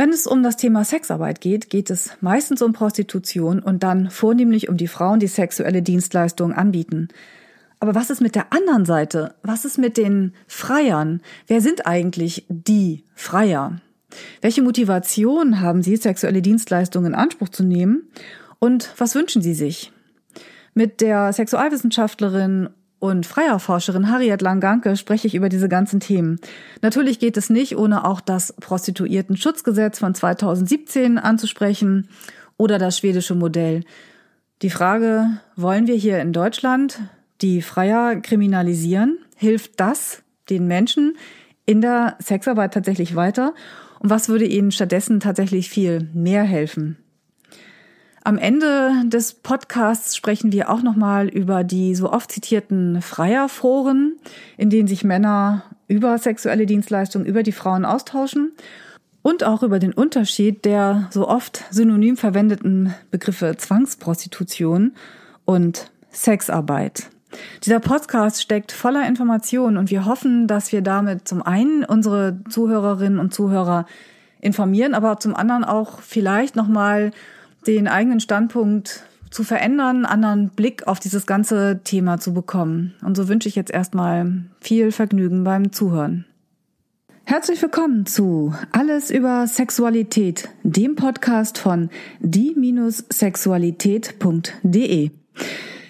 Wenn es um das Thema Sexarbeit geht, geht es meistens um Prostitution und dann vornehmlich um die Frauen, die sexuelle Dienstleistungen anbieten. Aber was ist mit der anderen Seite? Was ist mit den Freiern? Wer sind eigentlich die Freier? Welche Motivation haben sie, sexuelle Dienstleistungen in Anspruch zu nehmen? Und was wünschen sie sich? Mit der Sexualwissenschaftlerin und Freierforscherin Harriet Langanke spreche ich über diese ganzen Themen. Natürlich geht es nicht, ohne auch das Prostituierten-Schutzgesetz von 2017 anzusprechen oder das schwedische Modell. Die Frage, wollen wir hier in Deutschland die Freier kriminalisieren? Hilft das den Menschen in der Sexarbeit tatsächlich weiter? Und was würde ihnen stattdessen tatsächlich viel mehr helfen? Am Ende des Podcasts sprechen wir auch nochmal über die so oft zitierten Freierforen, in denen sich Männer über sexuelle Dienstleistungen, über die Frauen austauschen und auch über den Unterschied der so oft synonym verwendeten Begriffe Zwangsprostitution und Sexarbeit. Dieser Podcast steckt voller Informationen und wir hoffen, dass wir damit zum einen unsere Zuhörerinnen und Zuhörer informieren, aber zum anderen auch vielleicht nochmal den eigenen Standpunkt zu verändern, anderen Blick auf dieses ganze Thema zu bekommen. Und so wünsche ich jetzt erstmal viel Vergnügen beim Zuhören. Herzlich willkommen zu Alles über Sexualität, dem Podcast von die-sexualität.de.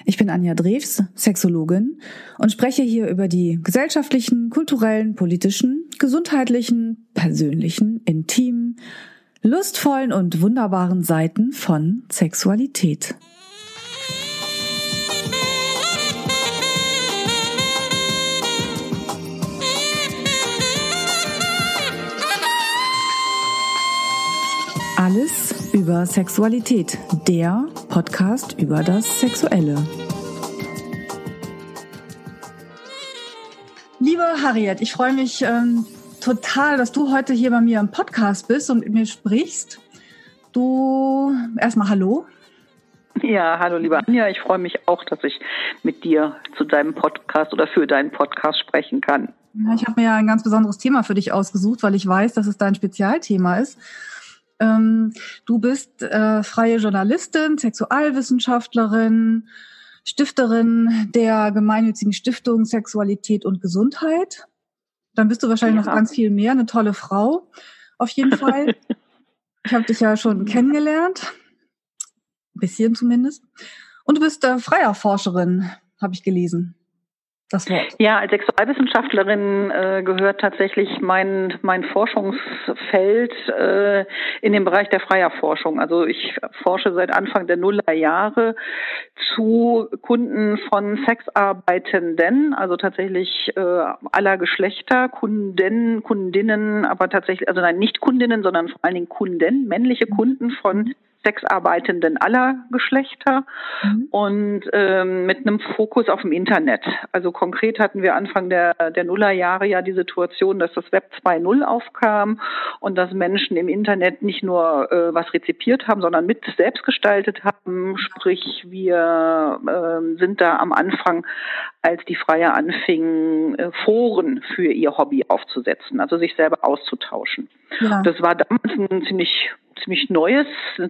Ich bin Anja Drews, Sexologin und spreche hier über die gesellschaftlichen, kulturellen, politischen, gesundheitlichen, persönlichen, intimen, lustvollen und wunderbaren Seiten von Sexualität. Alles über Sexualität, der Podcast über das Sexuelle. Liebe Harriet, ich freue mich, ähm, total, dass du heute hier bei mir im Podcast bist und mit mir sprichst. Du erstmal Hallo. Ja, hallo liebe Anja, ich freue mich auch, dass ich mit dir zu deinem Podcast oder für deinen Podcast sprechen kann. Ja, ich habe mir ja ein ganz besonderes Thema für dich ausgesucht, weil ich weiß, dass es dein Spezialthema ist. Ähm, du bist äh, freie Journalistin, Sexualwissenschaftlerin, Stifterin der gemeinnützigen Stiftung Sexualität und Gesundheit. Dann bist du wahrscheinlich ja. noch ganz viel mehr, eine tolle Frau. Auf jeden Fall. ich habe dich ja schon kennengelernt. Ein bisschen zumindest. Und du bist äh, freier Forscherin, habe ich gelesen das Wort. Ja, als Sexualwissenschaftlerin äh, gehört tatsächlich mein, mein Forschungsfeld äh, in den Bereich der Freierforschung. Also ich forsche seit Anfang der Nullerjahre zu Kunden von Sexarbeitenden, also tatsächlich äh, aller Geschlechter, Kunden, Kundinnen, aber tatsächlich, also nein, nicht Kundinnen, sondern vor allen Dingen Kunden, männliche Kunden von Sexarbeitenden aller Geschlechter mhm. und ähm, mit einem Fokus auf dem Internet. Also konkret hatten wir Anfang der, der Nullerjahre ja die Situation, dass das Web 2.0 aufkam und dass Menschen im Internet nicht nur äh, was rezipiert haben, sondern mit selbst gestaltet haben. Sprich, wir äh, sind da am Anfang, als die Freie anfingen, äh, Foren für ihr Hobby aufzusetzen, also sich selber auszutauschen. Ja. Das war damals ein ziemlich ziemlich neues,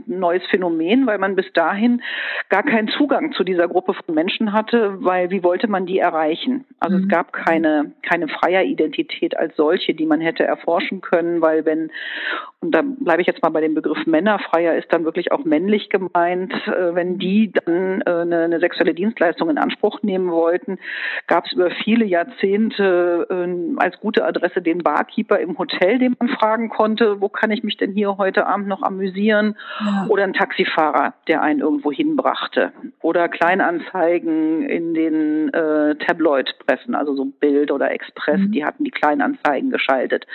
neues Phänomen, weil man bis dahin gar keinen Zugang zu dieser Gruppe von Menschen hatte, weil wie wollte man die erreichen? Also mhm. es gab keine, keine freie Identität als solche, die man hätte erforschen können, weil wenn, und da bleibe ich jetzt mal bei dem Begriff Männerfreier, ist dann wirklich auch männlich gemeint, äh, wenn die dann äh, eine, eine sexuelle Dienstleistung in Anspruch nehmen wollten, gab es über viele Jahrzehnte äh, als gute Adresse den Barkeeper im Hotel, den man fragen konnte, wo kann ich mich denn hier heute Abend noch amüsieren ja. oder ein Taxifahrer, der einen irgendwo hinbrachte oder Kleinanzeigen in den äh, Tabloid-Pressen, also so Bild oder Express, mhm. die hatten die Kleinanzeigen geschaltet.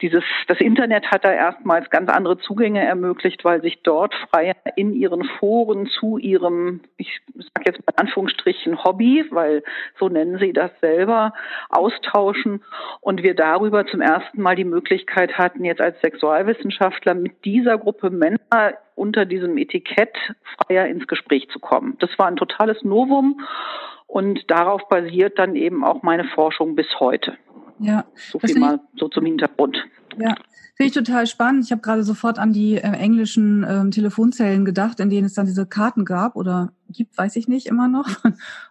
Dieses, das Internet hat da erstmals ganz andere Zugänge ermöglicht, weil sich dort Freier in ihren Foren zu ihrem, ich sage jetzt mal in Anführungsstrichen Hobby, weil so nennen sie das selber, austauschen und wir darüber zum ersten Mal die Möglichkeit hatten, jetzt als Sexualwissenschaftler mit dieser Gruppe Männer unter diesem Etikett freier ins Gespräch zu kommen. Das war ein totales Novum und darauf basiert dann eben auch meine Forschung bis heute. Ja. So viel mal so zum Hintergrund. Ja, finde ich total spannend. Ich habe gerade sofort an die äh, englischen ähm, Telefonzellen gedacht, in denen es dann diese Karten gab oder gibt, weiß ich nicht, immer noch.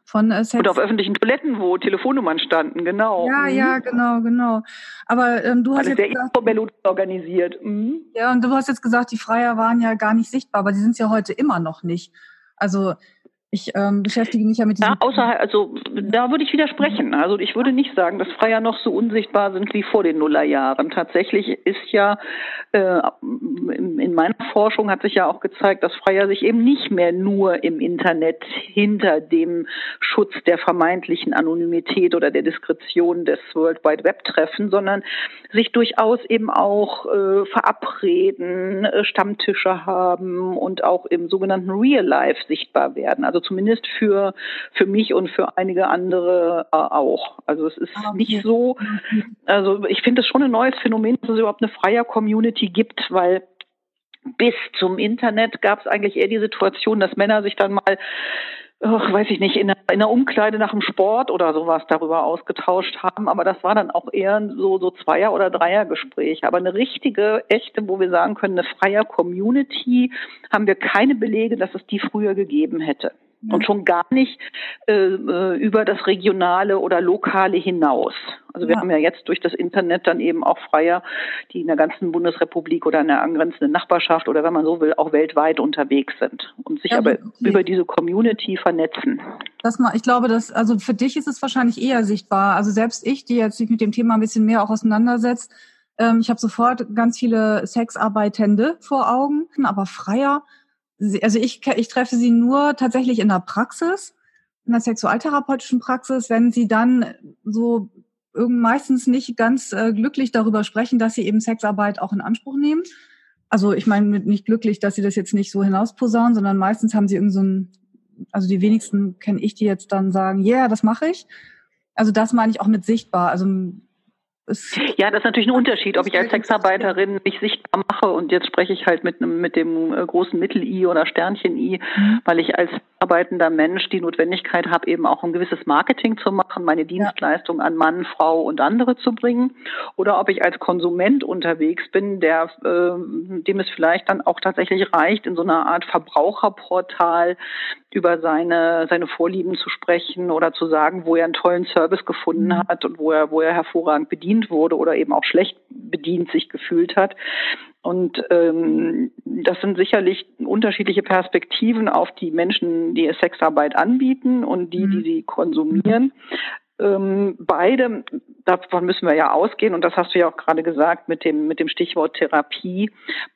Von äh, Sex. Oder auf öffentlichen Toiletten, wo Telefonnummern standen, genau. Ja, mhm. ja, genau, genau. Aber ähm, du hast Alles jetzt sehr gesagt, organisiert. Mhm. Ja, und du hast jetzt gesagt, die Freier waren ja gar nicht sichtbar, aber die sind es ja heute immer noch nicht. Also ich ähm, beschäftige mich ja mit diesem. Ja, außer, also da würde ich widersprechen. Also ich würde nicht sagen, dass Freier noch so unsichtbar sind wie vor den Nullerjahren. Tatsächlich ist ja äh, in, in meiner Forschung hat sich ja auch gezeigt, dass Freier sich eben nicht mehr nur im Internet hinter dem Schutz der vermeintlichen Anonymität oder der Diskretion des World Wide Web treffen, sondern sich durchaus eben auch äh, verabreden, äh, Stammtische haben und auch im sogenannten Real Life sichtbar werden. Also zumindest für, für mich und für einige andere äh, auch. Also es ist ah, okay. nicht so, also ich finde es schon ein neues Phänomen, dass es überhaupt eine freie Community gibt, weil bis zum Internet gab es eigentlich eher die Situation, dass Männer sich dann mal ach, weiß ich nicht, in einer, Umkleide nach dem Sport oder sowas darüber ausgetauscht haben. Aber das war dann auch eher so, so Zweier- oder Dreiergespräch. Aber eine richtige, echte, wo wir sagen können, eine freie Community, haben wir keine Belege, dass es die früher gegeben hätte und schon gar nicht äh, äh, über das Regionale oder Lokale hinaus. Also wir ja. haben ja jetzt durch das Internet dann eben auch Freier, die in der ganzen Bundesrepublik oder in der angrenzenden Nachbarschaft oder wenn man so will, auch weltweit unterwegs sind und sich ja, aber okay. über diese Community vernetzen. Das mal, ich glaube, dass, also für dich ist es wahrscheinlich eher sichtbar. Also selbst ich, die jetzt sich mit dem Thema ein bisschen mehr auch auseinandersetzt, ähm, ich habe sofort ganz viele Sexarbeitende vor Augen, aber Freier, also ich, ich treffe sie nur tatsächlich in der Praxis, in der sexualtherapeutischen Praxis, wenn sie dann so meistens nicht ganz äh, glücklich darüber sprechen, dass sie eben Sexarbeit auch in Anspruch nehmen. Also ich meine nicht glücklich, dass sie das jetzt nicht so hinausposaunen, sondern meistens haben sie irgend so ein, also die wenigsten kenne ich, die jetzt dann sagen, ja, yeah, das mache ich. Also das meine ich auch mit sichtbar. Also ja, das ist natürlich ein Unterschied, ob ich als Sexarbeiterin mich sichtbar mache und jetzt spreche ich halt mit mit dem äh, großen Mittel-I oder Sternchen-I, mhm. weil ich als arbeitender Mensch die Notwendigkeit habe, eben auch ein gewisses Marketing zu machen, meine Dienstleistung an Mann, Frau und andere zu bringen, oder ob ich als Konsument unterwegs bin, der äh, dem es vielleicht dann auch tatsächlich reicht, in so einer Art Verbraucherportal über seine seine Vorlieben zu sprechen oder zu sagen, wo er einen tollen Service gefunden mhm. hat und wo er wo er hervorragend bedient wurde oder eben auch schlecht bedient sich gefühlt hat. Und ähm, das sind sicherlich unterschiedliche Perspektiven auf die Menschen, die Sexarbeit anbieten und die, die mhm. sie konsumieren. Ähm, beide, davon müssen wir ja ausgehen, und das hast du ja auch gerade gesagt mit dem, mit dem Stichwort Therapie,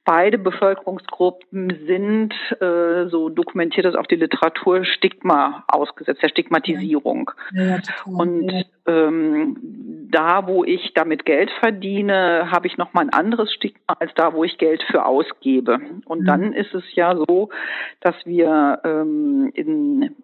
beide Bevölkerungsgruppen sind, äh, so dokumentiert das auch die Literatur, Stigma ausgesetzt, der Stigmatisierung. Ja, und ähm, da, wo ich damit Geld verdiene, habe ich nochmal ein anderes Stigma als da, wo ich Geld für ausgebe. Und mhm. dann ist es ja so, dass wir ähm, in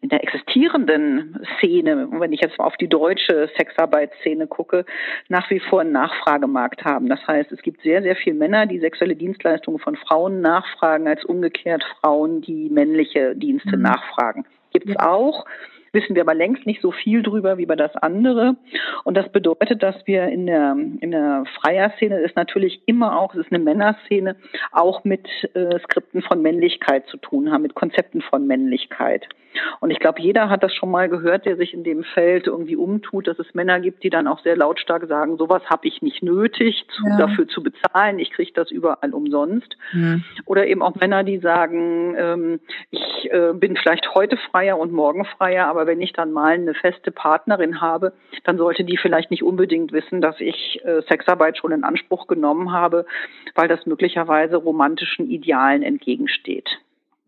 in der existierenden Szene, wenn ich jetzt mal auf die deutsche Sexarbeitsszene gucke, nach wie vor einen Nachfragemarkt haben. Das heißt, es gibt sehr, sehr viele Männer, die sexuelle Dienstleistungen von Frauen nachfragen, als umgekehrt Frauen, die männliche Dienste mhm. nachfragen. Gibt es auch wissen wir aber längst nicht so viel drüber wie über das andere. Und das bedeutet, dass wir in der, in der Freier-Szene ist natürlich immer auch, es ist eine Männerszene, auch mit äh, Skripten von Männlichkeit zu tun haben, mit Konzepten von Männlichkeit. Und ich glaube, jeder hat das schon mal gehört, der sich in dem Feld irgendwie umtut, dass es Männer gibt, die dann auch sehr lautstark sagen, sowas habe ich nicht nötig, zu, ja. dafür zu bezahlen, ich kriege das überall umsonst. Ja. Oder eben auch Männer, die sagen, ähm, ich äh, bin vielleicht heute freier und morgen freier, aber wenn ich dann mal eine feste Partnerin habe, dann sollte die vielleicht nicht unbedingt wissen, dass ich äh, Sexarbeit schon in Anspruch genommen habe, weil das möglicherweise romantischen Idealen entgegensteht.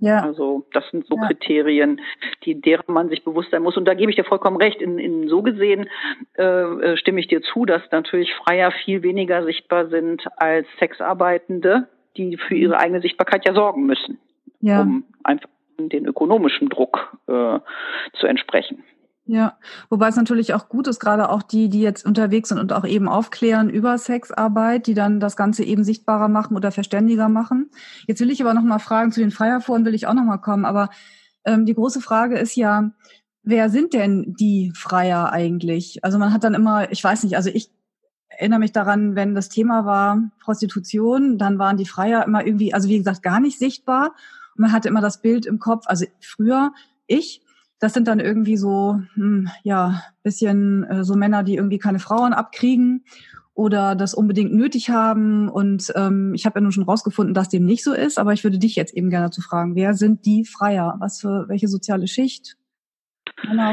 Ja. Also das sind so ja. Kriterien, die derer man sich bewusst sein muss. Und da gebe ich dir vollkommen recht. In, in so gesehen äh, äh, stimme ich dir zu, dass natürlich Freier viel weniger sichtbar sind als Sexarbeitende, die für ihre eigene Sichtbarkeit ja sorgen müssen, ja. um einfach den ökonomischen Druck äh, zu entsprechen. Ja, wobei es natürlich auch gut ist, gerade auch die, die jetzt unterwegs sind und auch eben aufklären über Sexarbeit, die dann das Ganze eben sichtbarer machen oder verständiger machen. Jetzt will ich aber noch mal fragen, zu den Freierforen will ich auch noch mal kommen, aber ähm, die große Frage ist ja, wer sind denn die Freier eigentlich? Also man hat dann immer, ich weiß nicht, also ich erinnere mich daran, wenn das Thema war Prostitution, dann waren die Freier immer irgendwie, also wie gesagt, gar nicht sichtbar. Und man hatte immer das Bild im Kopf, also früher ich, das sind dann irgendwie so, hm, ja, bisschen äh, so Männer, die irgendwie keine Frauen abkriegen oder das unbedingt nötig haben. Und ähm, ich habe ja nun schon rausgefunden, dass dem nicht so ist, aber ich würde dich jetzt eben gerne zu fragen, wer sind die Freier? Was für welche soziale Schicht?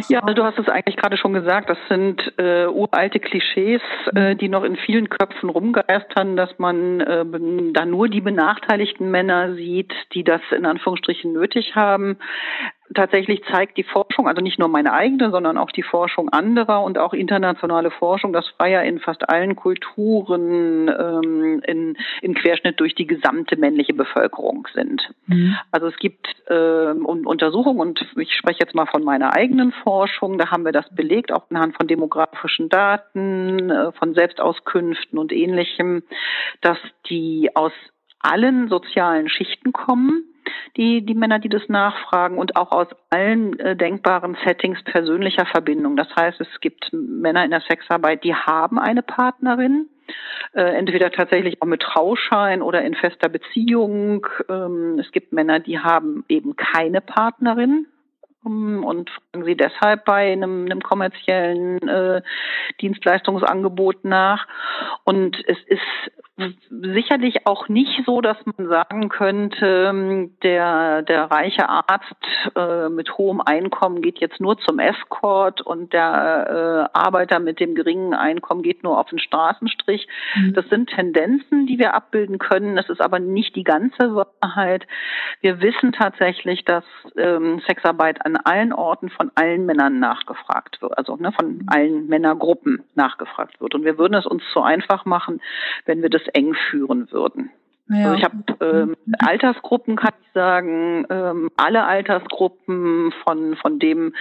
Ja, du hast es eigentlich gerade schon gesagt. Das sind äh, uralte Klischees, äh, die noch in vielen Köpfen rumgeistern, dass man äh, da nur die benachteiligten Männer sieht, die das in Anführungsstrichen nötig haben tatsächlich zeigt die Forschung, also nicht nur meine eigene, sondern auch die Forschung anderer und auch internationale Forschung, dass Freier in fast allen Kulturen ähm, in, in Querschnitt durch die gesamte männliche Bevölkerung sind. Mhm. Also es gibt äh, Untersuchungen und ich spreche jetzt mal von meiner eigenen Forschung, da haben wir das belegt, auch anhand von demografischen Daten, äh, von Selbstauskünften und ähnlichem, dass die aus allen sozialen Schichten kommen die, die Männer, die das nachfragen und auch aus allen äh, denkbaren Settings persönlicher Verbindung. Das heißt, es gibt Männer in der Sexarbeit, die haben eine Partnerin, äh, entweder tatsächlich auch mit Trauschein oder in fester Beziehung. Ähm, es gibt Männer, die haben eben keine Partnerin, ähm, und fragen sie deshalb bei einem, einem kommerziellen äh, Dienstleistungsangebot nach. Und es ist sicherlich auch nicht so, dass man sagen könnte, ähm, der, der reiche Arzt äh, mit hohem Einkommen geht jetzt nur zum Escort und der äh, Arbeiter mit dem geringen Einkommen geht nur auf den Straßenstrich. Mhm. Das sind Tendenzen, die wir abbilden können. Das ist aber nicht die ganze Wahrheit. Wir wissen tatsächlich, dass ähm, Sexarbeit an allen Orten von allen Männern nachgefragt wird, also ne, von allen Männergruppen nachgefragt wird. Und wir würden es uns zu einfach machen, wenn wir das eng führen würden. Ja. Also ich habe ähm, Altersgruppen, kann ich sagen, ähm, alle Altersgruppen von von dem,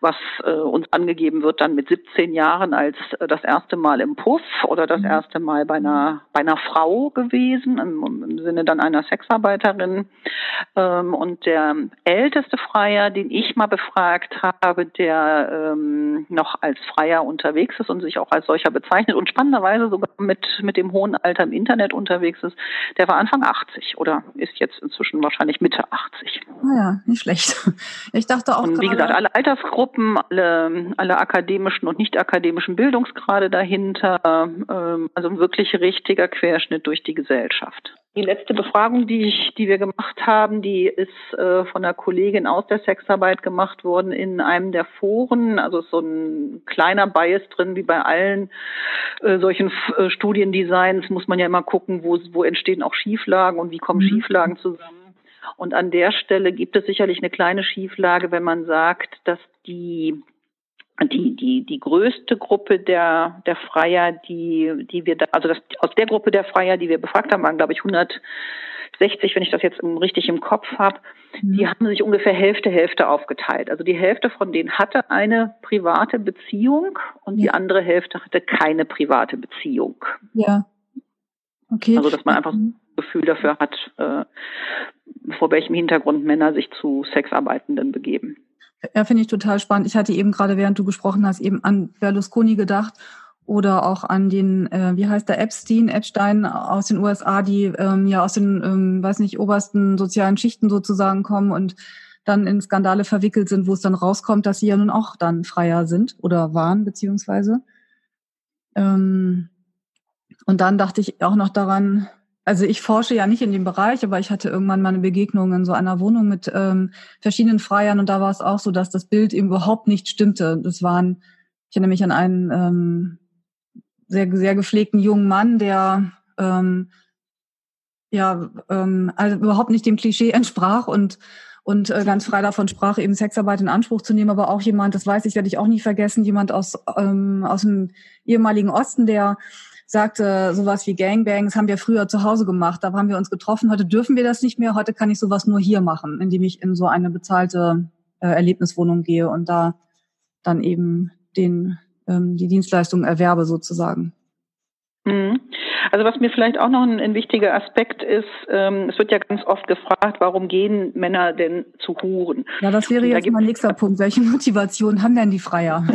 was äh, uns angegeben wird, dann mit 17 Jahren als äh, das erste Mal im Puff oder das mhm. erste Mal bei einer bei einer Frau gewesen im, im Sinne dann einer Sexarbeiterin. Ähm, und der älteste Freier, den ich mal befragt habe, der ähm, noch als Freier unterwegs ist und sich auch als solcher bezeichnet und spannenderweise sogar mit mit dem hohen Alter im Internet unterwegs ist, der war war Anfang 80 oder ist jetzt inzwischen wahrscheinlich Mitte 80. Naja, ah nicht schlecht. Ich dachte auch. Und wie gesagt, alle Altersgruppen, alle, alle akademischen und nicht akademischen Bildungsgrade dahinter, ähm, also ein wirklich richtiger Querschnitt durch die Gesellschaft. Die letzte Befragung, die ich, die wir gemacht haben, die ist äh, von einer Kollegin aus der Sexarbeit gemacht worden in einem der Foren. Also so ein kleiner Bias drin, wie bei allen äh, solchen äh, Studiendesigns muss man ja immer gucken, wo, wo entstehen auch Schieflagen und wie kommen mhm. Schieflagen zusammen. Und an der Stelle gibt es sicherlich eine kleine Schieflage, wenn man sagt, dass die die, die, die größte Gruppe der, der Freier, die, die wir da, also das, aus der Gruppe der Freier, die wir befragt haben, waren, glaube ich, 160, wenn ich das jetzt richtig im Kopf habe, mhm. die haben sich ungefähr Hälfte, Hälfte aufgeteilt. Also die Hälfte von denen hatte eine private Beziehung und ja. die andere Hälfte hatte keine private Beziehung. Ja. Okay. Also dass man einfach ein Gefühl dafür hat, äh, vor welchem Hintergrund Männer sich zu Sexarbeitenden begeben. Ja, finde ich total spannend. Ich hatte eben gerade, während du gesprochen hast, eben an Berlusconi gedacht oder auch an den, äh, wie heißt der, Epstein, Epstein aus den USA, die ähm, ja aus den, ähm, weiß nicht, obersten sozialen Schichten sozusagen kommen und dann in Skandale verwickelt sind, wo es dann rauskommt, dass sie ja nun auch dann freier sind oder waren, beziehungsweise. Ähm, und dann dachte ich auch noch daran, also ich forsche ja nicht in dem Bereich, aber ich hatte irgendwann mal eine Begegnung in so einer Wohnung mit ähm, verschiedenen Freiern und da war es auch so, dass das Bild eben überhaupt nicht stimmte. Das waren, ich erinnere mich an einen ähm, sehr, sehr gepflegten jungen Mann, der ähm, ja ähm, also überhaupt nicht dem Klischee entsprach und und äh, ganz frei davon sprach, eben Sexarbeit in Anspruch zu nehmen, aber auch jemand, das weiß ich, werde ich auch nie vergessen, jemand aus ähm, aus dem ehemaligen Osten, der sagte sowas wie Gangbangs haben wir früher zu Hause gemacht, da haben wir uns getroffen, heute dürfen wir das nicht mehr, heute kann ich sowas nur hier machen, indem ich in so eine bezahlte äh, Erlebniswohnung gehe und da dann eben den ähm, die Dienstleistung erwerbe sozusagen. Mhm. Also was mir vielleicht auch noch ein, ein wichtiger Aspekt ist, ähm, es wird ja ganz oft gefragt, warum gehen Männer denn zu Huren? Ja, das wäre jetzt mein nächster Punkt. Welche Motivation haben denn die Freier?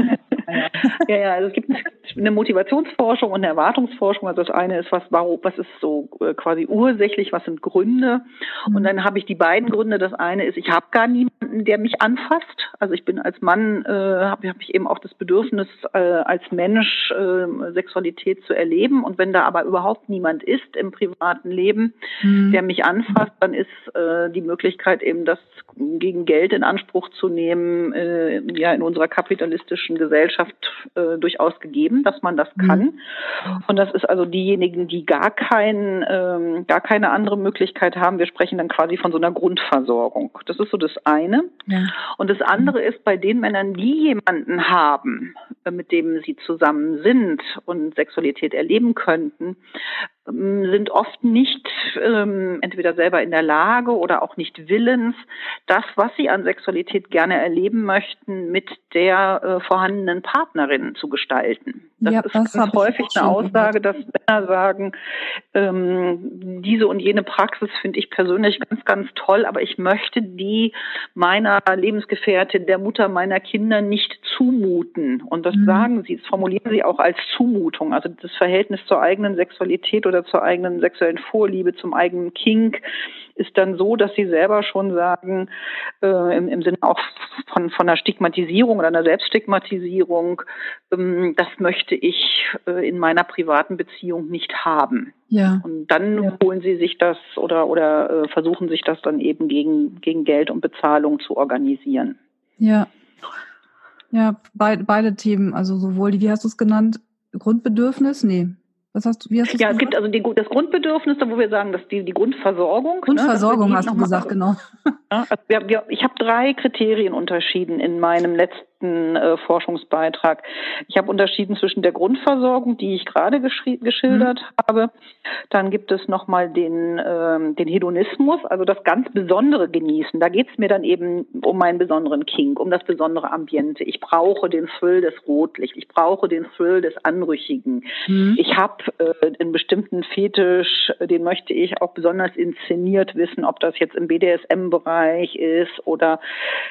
ja, ja, also es gibt eine Motivationsforschung und eine Erwartungsforschung. Also das eine ist, was, warum, was ist so äh, quasi ursächlich, was sind Gründe? Und mhm. dann habe ich die beiden Gründe. Das eine ist, ich habe gar niemanden, der mich anfasst. Also ich bin als Mann, äh, habe hab ich eben auch das Bedürfnis, äh, als Mensch äh, Sexualität zu erleben. Und wenn da aber überhaupt niemand ist im privaten Leben, mhm. der mich anfasst, dann ist äh, die Möglichkeit eben, das gegen Geld in Anspruch zu nehmen, äh, ja in unserer kapitalistischen Gesellschaft äh, durchaus gegeben, dass man das kann. Mhm. Und das ist also diejenigen, die gar kein, ähm, gar keine andere Möglichkeit haben. Wir sprechen dann quasi von so einer Grundversorgung. Das ist so das eine. Ja. Und das andere ist bei den Männern, die jemanden haben, äh, mit dem sie zusammen sind und Sexualität erleben könnten, ähm, sind oft nicht ähm, entweder selber in der Lage oder auch nicht willens, das, was sie an Sexualität gerne erleben möchten, mit der äh, vorhandenen Partnerin zu gestalten. Das ja, ist das ganz häufig eine Aussage, dass Männer sagen, ähm, diese und jene Praxis finde ich persönlich ganz, ganz toll, aber ich möchte die meiner Lebensgefährtin, der Mutter meiner Kinder nicht zumuten. Und das mhm. sagen sie, das formulieren sie auch als Zumutung. Also das Verhältnis zur eigenen Sexualität oder zur eigenen sexuellen Vorliebe, zum eigenen Kink ist dann so, dass sie selber schon sagen, äh, im, im Sinne auch von, von einer Stigmatisierung oder einer Selbststigmatisierung, ähm, das möchte ich äh, in meiner privaten Beziehung nicht haben. Ja. Und dann ja. holen sie sich das oder, oder äh, versuchen sich das dann eben gegen, gegen Geld und Bezahlung zu organisieren. Ja. Ja, beid, beide Themen, also sowohl die, wie hast du es genannt, Grundbedürfnis? Nee, was hast du, wie hast du Ja, es gibt also die, das Grundbedürfnis, wo wir sagen, dass die, die Grundversorgung. Ne, Grundversorgung ne, hast du gesagt, genau. Ja, also wir, wir, ich habe drei Kriterien unterschieden in meinem letzten letzten äh, Forschungsbeitrag. Ich habe unterschieden zwischen der Grundversorgung, die ich gerade geschildert mhm. habe. Dann gibt es nochmal den, ähm, den Hedonismus, also das ganz besondere Genießen. Da geht es mir dann eben um meinen besonderen Kink, um das besondere Ambiente. Ich brauche den Thrill des Rotlicht, ich brauche den Thrill des Anrüchigen. Mhm. Ich habe äh, einen bestimmten Fetisch, den möchte ich auch besonders inszeniert wissen, ob das jetzt im BDSM-Bereich ist oder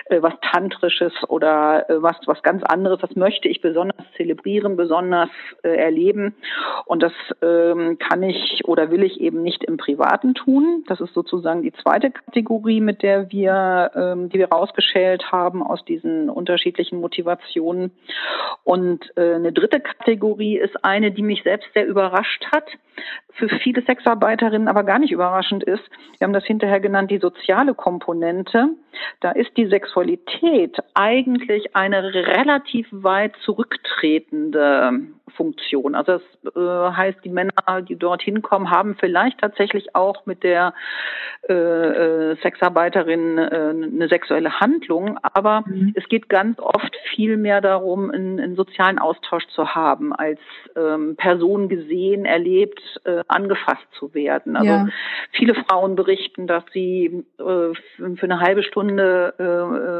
äh, was Tantrisches oder äh, was, was ganz anderes, das möchte ich besonders zelebrieren, besonders äh, erleben. Und das ähm, kann ich oder will ich eben nicht im Privaten tun. Das ist sozusagen die zweite Kategorie, mit der wir, ähm, die wir rausgeschält haben aus diesen unterschiedlichen Motivationen. Und äh, eine dritte Kategorie ist eine, die mich selbst sehr überrascht hat, für viele Sexarbeiterinnen aber gar nicht überraschend ist. Wir haben das hinterher genannt, die soziale Komponente. Da ist die Sexualität eigentlich eine relativ weit zurücktretende Funktion. Also das äh, heißt, die Männer, die dorthin kommen, haben vielleicht tatsächlich auch mit der äh, äh, Sexarbeiterin äh, eine sexuelle Handlung, aber mhm. es geht ganz oft viel mehr darum, einen, einen sozialen Austausch zu haben, als ähm, Person gesehen, erlebt, äh, angefasst zu werden. Also ja. viele Frauen berichten, dass sie äh, für eine halbe Stunde äh,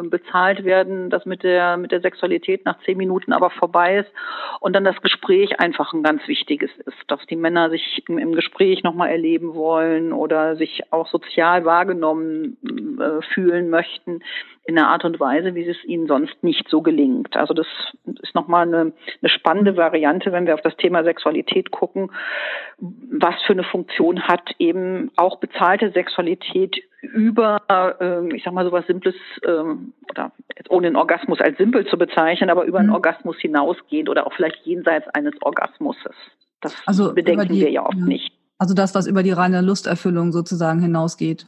äh, bezahlt werden, dass mit der mit der Sexualität nach zehn Minuten aber vorbei ist und dann das Gespräch einfach ein ganz wichtiges ist, dass die Männer sich im, im Gespräch nochmal erleben wollen oder sich auch sozial wahrgenommen äh, fühlen möchten in einer Art und Weise, wie es ihnen sonst nicht so gelingt. Also das ist nochmal eine, eine spannende Variante, wenn wir auf das Thema Sexualität gucken, was für eine Funktion hat eben auch bezahlte Sexualität über, äh, ich sag mal, sowas Simples, ähm, oder ohne den Orgasmus als simpel zu bezeichnen, aber über einen mhm. Orgasmus hinausgehend oder auch vielleicht jenseits eines Orgasmuses. Das also bedenken die, wir ja oft ja. nicht. Also das, was über die reine Lusterfüllung sozusagen hinausgeht.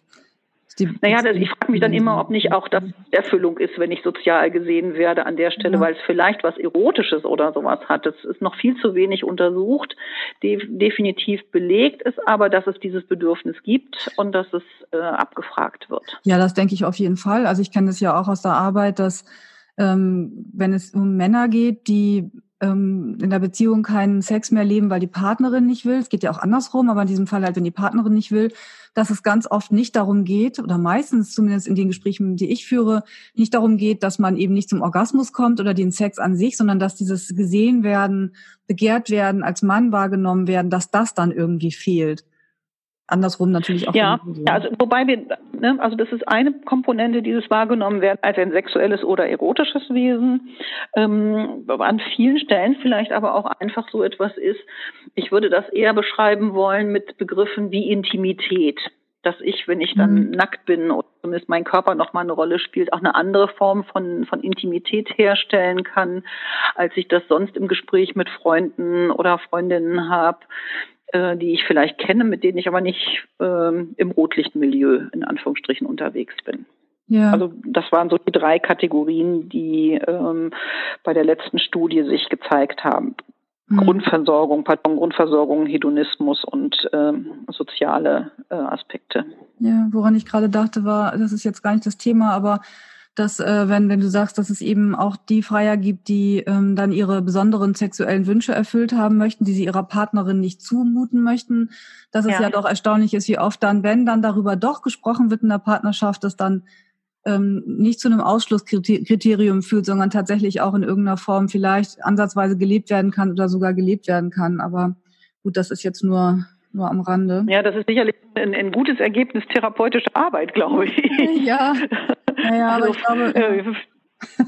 Die, naja, das, ich frage mich dann immer, ob nicht auch das Erfüllung ist, wenn ich sozial gesehen werde an der Stelle, ja. weil es vielleicht was Erotisches oder sowas hat. Das ist noch viel zu wenig untersucht. De definitiv belegt ist aber, dass es dieses Bedürfnis gibt und dass es äh, abgefragt wird. Ja, das denke ich auf jeden Fall. Also ich kenne das ja auch aus der Arbeit, dass ähm, wenn es um Männer geht, die ähm, in der Beziehung keinen Sex mehr leben, weil die Partnerin nicht will. Es geht ja auch andersrum, aber in diesem Fall halt, wenn die Partnerin nicht will, dass es ganz oft nicht darum geht, oder meistens zumindest in den Gesprächen, die ich führe, nicht darum geht, dass man eben nicht zum Orgasmus kommt oder den Sex an sich, sondern dass dieses gesehen werden, begehrt werden, als Mann wahrgenommen werden, dass das dann irgendwie fehlt andersrum natürlich auch. Ja, ja also wobei wir, ne, also das ist eine Komponente dieses wahrgenommen werden als ein sexuelles oder erotisches Wesen. Ähm, an vielen Stellen vielleicht aber auch einfach so etwas ist. Ich würde das eher beschreiben wollen mit Begriffen wie Intimität. Dass ich, wenn ich dann mhm. nackt bin oder zumindest mein Körper noch mal eine Rolle spielt, auch eine andere Form von, von Intimität herstellen kann, als ich das sonst im Gespräch mit Freunden oder Freundinnen habe äh, die ich vielleicht kenne, mit denen ich aber nicht ähm, im Rotlichtmilieu in Anführungsstrichen unterwegs bin. Ja. Also das waren so die drei Kategorien, die ähm, bei der letzten Studie sich gezeigt haben. Mhm. Grundversorgung, pardon, Grundversorgung, Hedonismus und ähm, soziale äh, Aspekte. Ja, woran ich gerade dachte, war, das ist jetzt gar nicht das Thema, aber dass äh, wenn, wenn du sagst, dass es eben auch die Freier gibt, die ähm, dann ihre besonderen sexuellen Wünsche erfüllt haben möchten, die sie ihrer Partnerin nicht zumuten möchten, dass es ja, ja doch erstaunlich ist, wie oft dann, wenn dann darüber doch gesprochen wird in der Partnerschaft, dass dann ähm, nicht zu einem Ausschlusskriterium führt, sondern tatsächlich auch in irgendeiner Form vielleicht ansatzweise gelebt werden kann oder sogar gelebt werden kann. Aber gut, das ist jetzt nur nur am Rande. Ja, das ist sicherlich ein, ein gutes Ergebnis therapeutischer Arbeit, glaube ich. Ja, naja, aber also, ich glaube. Äh,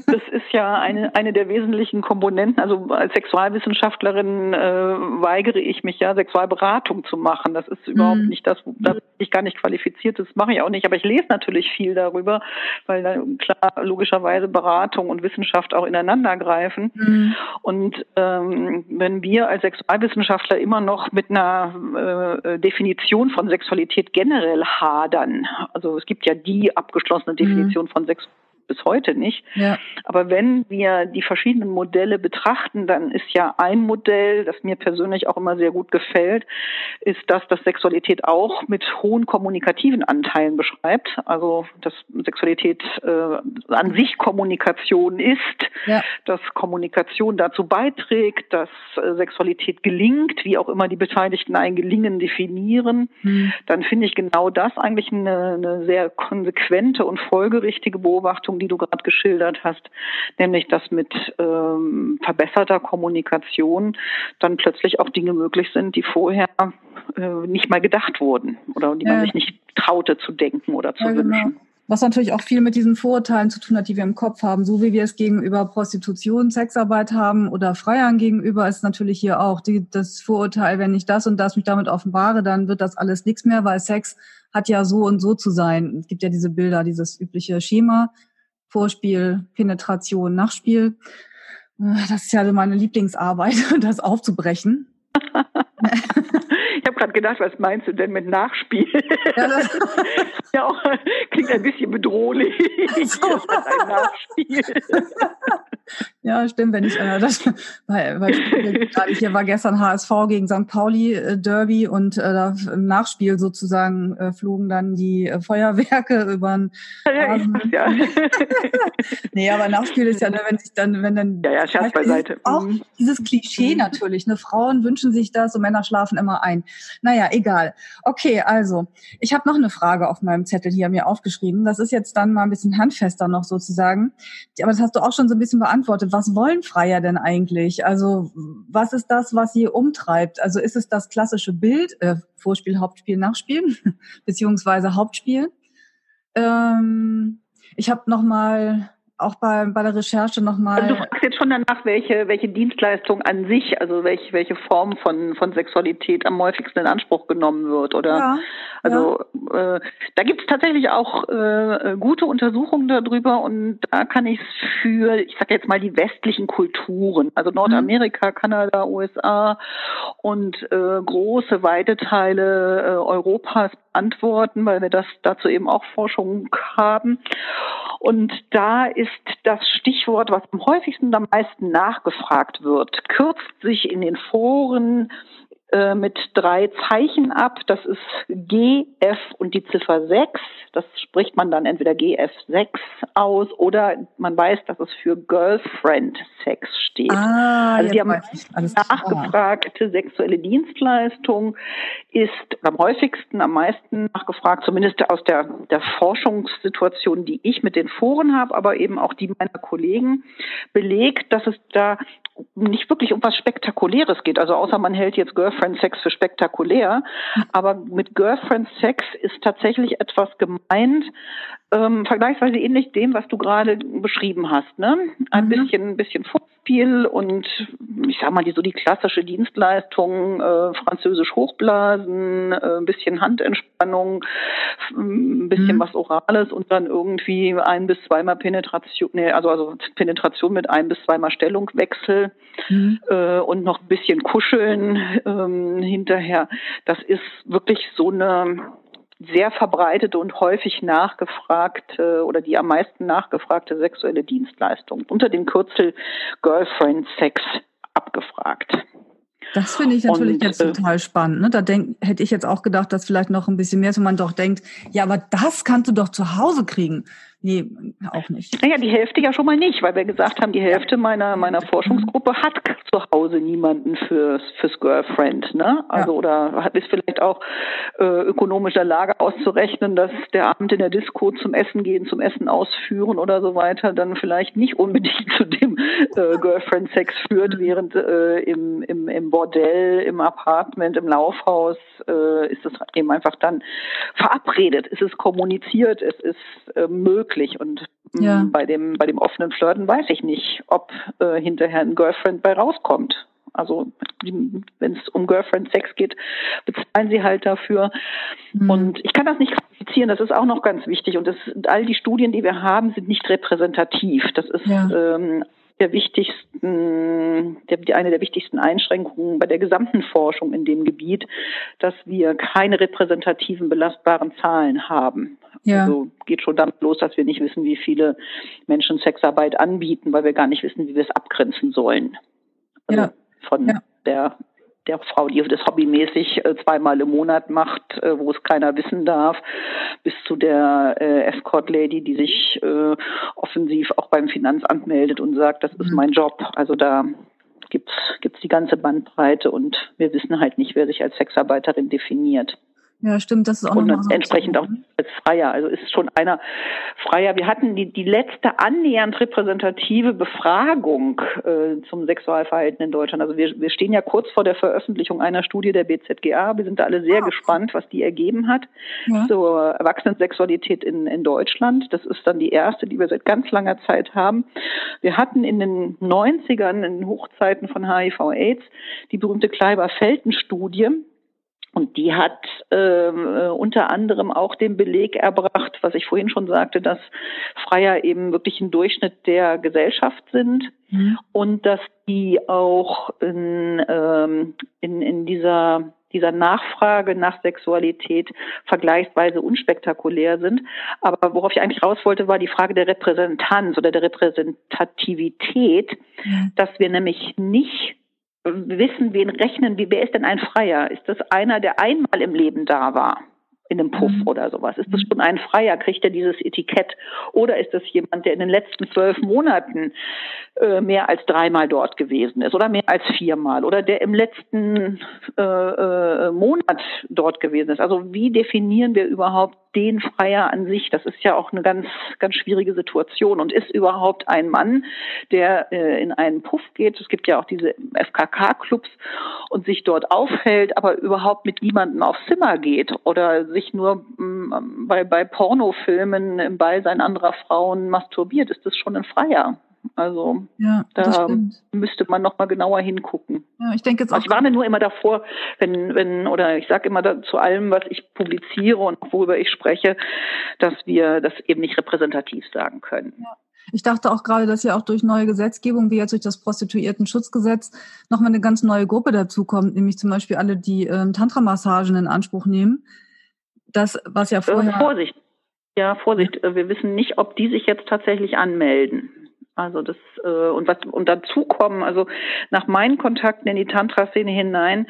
das ist ja eine, eine der wesentlichen Komponenten. Also als Sexualwissenschaftlerin äh, weigere ich mich ja, Sexualberatung zu machen. Das ist überhaupt mhm. nicht das, da bin ich gar nicht qualifiziert, das mache ich auch nicht. Aber ich lese natürlich viel darüber, weil da klar logischerweise Beratung und Wissenschaft auch ineinander greifen. Mhm. Und ähm, wenn wir als Sexualwissenschaftler immer noch mit einer äh, Definition von Sexualität generell hadern, also es gibt ja die abgeschlossene Definition mhm. von Sexualität, bis heute nicht. Ja. Aber wenn wir die verschiedenen Modelle betrachten, dann ist ja ein Modell, das mir persönlich auch immer sehr gut gefällt, ist das, dass Sexualität auch mit hohen kommunikativen Anteilen beschreibt. Also dass Sexualität äh, an sich Kommunikation ist, ja. dass Kommunikation dazu beiträgt, dass äh, Sexualität gelingt, wie auch immer die Beteiligten ein Gelingen definieren, mhm. dann finde ich genau das eigentlich eine, eine sehr konsequente und folgerichtige Beobachtung Entwicklung, die du gerade geschildert hast, nämlich dass mit ähm, verbesserter Kommunikation dann plötzlich auch Dinge möglich sind, die vorher äh, nicht mal gedacht wurden oder die ja. man sich nicht traute zu denken oder zu ja, genau. wünschen. Was natürlich auch viel mit diesen Vorurteilen zu tun hat, die wir im Kopf haben. So wie wir es gegenüber Prostitution, Sexarbeit haben oder Freiern gegenüber, ist natürlich hier auch die, das Vorurteil, wenn ich das und das mich damit offenbare, dann wird das alles nichts mehr, weil Sex hat ja so und so zu sein. Es gibt ja diese Bilder, dieses übliche Schema. Vorspiel, Penetration, Nachspiel. Äh, das ist ja meine Lieblingsarbeit, das aufzubrechen. Ich habe gerade gedacht, was meinst du denn mit Nachspiel? Ja, das ja auch, klingt ein bisschen bedrohlich. So. Ja, stimmt, wenn ich äh, das, weil, weil gerade hier war gestern HSV gegen St. Pauli äh, Derby und äh, im Nachspiel sozusagen äh, flogen dann die äh, Feuerwerke über den. Ja, ja. nee, aber Nachspiel ist ja, ne, wenn sich dann, wenn dann ja, ja, Scherz beiseite. Auch mhm. dieses Klischee mhm. natürlich. Ne, Frauen wünschen sich das und Männer schlafen immer ein. Naja, egal. Okay, also ich habe noch eine Frage auf meinem Zettel hier mir aufgeschrieben. Das ist jetzt dann mal ein bisschen handfester noch sozusagen. Aber das hast du auch schon so ein bisschen beantwortet was wollen Freier denn eigentlich? Also was ist das, was sie umtreibt? Also ist es das klassische Bild, äh, Vorspiel, Hauptspiel, Nachspiel, beziehungsweise Hauptspiel? Ähm, ich habe noch mal auch bei, bei der Recherche nochmal. Also du fragst jetzt schon danach, welche, welche Dienstleistung an sich, also welche, welche Form von, von Sexualität am häufigsten in Anspruch genommen wird, oder? Ja, also ja. Äh, da gibt es tatsächlich auch äh, gute Untersuchungen darüber und da kann ich es für, ich sage jetzt mal, die westlichen Kulturen, also Nordamerika, mhm. Kanada, USA und äh, große, weite Teile äh, Europas antworten, weil wir das dazu eben auch Forschung haben. Und da ist das Stichwort, was am häufigsten und am meisten nachgefragt wird, kürzt sich in den Foren äh, mit drei Zeichen ab. Das ist G, F und die Ziffer 6. Das spricht man dann entweder GF6 aus oder man weiß, dass es für Girlfriend Sex steht. Ah, also die haben nachgefragte sexuelle Dienstleistung ist am häufigsten, am meisten nachgefragt, zumindest aus der, der Forschungssituation, die ich mit den Foren habe, aber eben auch die meiner Kollegen, belegt, dass es da nicht wirklich um was Spektakuläres geht. Also außer man hält jetzt Girlfriend Sex für spektakulär. Aber mit Girlfriend Sex ist tatsächlich etwas gemeint, ähm, vergleichsweise ähnlich dem, was du gerade beschrieben hast. Ne? Ein mhm. bisschen, ein bisschen Fußspiel und ich sag mal die so die klassische Dienstleistung, äh, französisch Hochblasen, äh, ein bisschen Handentspannung, ein bisschen mhm. was Orales und dann irgendwie ein bis zweimal Penetration, nee, also also Penetration mit ein bis zweimal Stellungwechsel mhm. äh, und noch ein bisschen Kuscheln ähm, hinterher. Das ist wirklich so eine sehr verbreitete und häufig nachgefragte oder die am meisten nachgefragte sexuelle Dienstleistung unter dem Kürzel Girlfriend Sex abgefragt. Das finde ich natürlich und, jetzt äh, total spannend. Ne? Da denk, hätte ich jetzt auch gedacht, dass vielleicht noch ein bisschen mehr, so man doch denkt, ja, aber das kannst du doch zu Hause kriegen. Nee, auch nicht. Naja, die Hälfte ja schon mal nicht, weil wir gesagt haben, die Hälfte meiner, meiner Forschungsgruppe hat zu Hause niemanden fürs, fürs Girlfriend, ne? Also, ja. oder hat es vielleicht auch äh, ökonomischer Lage auszurechnen, dass der Abend in der Disco zum Essen gehen, zum Essen ausführen oder so weiter dann vielleicht nicht unbedingt zu dem äh, Girlfriend-Sex führt, während äh, im, im, im Bordell, im Apartment, im Laufhaus äh, ist es eben einfach dann verabredet, es ist kommuniziert, es ist äh, möglich möglich. Und mm, ja. bei dem bei dem offenen Flirten weiß ich nicht, ob äh, hinterher ein Girlfriend bei rauskommt. Also wenn es um Girlfriend Sex geht, bezahlen sie halt dafür. Mhm. Und ich kann das nicht qualifizieren, das ist auch noch ganz wichtig. Und das, all die Studien, die wir haben, sind nicht repräsentativ. Das ist ja. ähm, der wichtigsten, der, eine der wichtigsten Einschränkungen bei der gesamten Forschung in dem Gebiet, dass wir keine repräsentativen belastbaren Zahlen haben. Ja. Also geht schon damit los, dass wir nicht wissen, wie viele Menschen Sexarbeit anbieten, weil wir gar nicht wissen, wie wir es abgrenzen sollen. Also ja. von ja. der der Frau, die das hobbymäßig äh, zweimal im Monat macht, äh, wo es keiner wissen darf, bis zu der äh, Escort-Lady, die sich offensiv auch beim Finanzamt meldet und sagt, das ist mhm. mein Job. Also da gibt's gibt's die ganze Bandbreite und wir wissen halt nicht, wer sich als Sexarbeiterin definiert. Ja, stimmt, das ist auch Und so entsprechend auch als Freier. Also ist schon einer Freier. Wir hatten die, die letzte annähernd repräsentative Befragung äh, zum Sexualverhalten in Deutschland. Also wir, wir stehen ja kurz vor der Veröffentlichung einer Studie der BZGA. Wir sind da alle sehr ah. gespannt, was die ergeben hat ja. zur Erwachsenensexualität in, in Deutschland. Das ist dann die erste, die wir seit ganz langer Zeit haben. Wir hatten in den 90ern, in den Hochzeiten von HIV-Aids, die berühmte Kleiber-Felten-Studie und die hat ähm, äh, unter anderem auch den Beleg erbracht, was ich vorhin schon sagte, dass Freier eben wirklich ein Durchschnitt der Gesellschaft sind mhm. und dass die auch in, ähm, in, in dieser dieser Nachfrage nach Sexualität vergleichsweise unspektakulär sind. Aber worauf ich eigentlich raus wollte, war die Frage der Repräsentanz oder der Repräsentativität, mhm. dass wir nämlich nicht wissen, wen rechnen, wie, wer ist denn ein Freier? Ist das einer, der einmal im Leben da war? in einem Puff mhm. oder sowas? Ist das schon ein Freier? Kriegt er dieses Etikett? Oder ist das jemand, der in den letzten zwölf Monaten äh, mehr als dreimal dort gewesen ist oder mehr als viermal oder der im letzten äh, äh, Monat dort gewesen ist? Also wie definieren wir überhaupt den Freier an sich? Das ist ja auch eine ganz, ganz schwierige Situation und ist überhaupt ein Mann, der äh, in einen Puff geht? Es gibt ja auch diese FKK-Clubs und sich dort aufhält, aber überhaupt mit niemandem aufs Zimmer geht oder sich nur mm, bei, bei Pornofilmen im Beisein anderer Frauen masturbiert, ist das schon ein Freier. Also ja, da müsste man noch mal genauer hingucken. Ja, ich denke jetzt auch. Also ich warne nur immer davor, wenn wenn oder ich sage immer da, zu allem, was ich publiziere und worüber ich spreche, dass wir das eben nicht repräsentativ sagen können. Ja. Ich dachte auch gerade, dass ja auch durch neue Gesetzgebung, wie jetzt durch das Prostituierten-Schutzgesetz, nochmal eine ganz neue Gruppe dazukommt, nämlich zum Beispiel alle, die ähm, Tantra-Massagen in Anspruch nehmen das, was ja vorher. Vorsicht. Ja, Vorsicht. Wir wissen nicht, ob die sich jetzt tatsächlich anmelden. Also das äh, und was und dazu kommen, also nach meinen Kontakten in die Tantra-Szene hinein,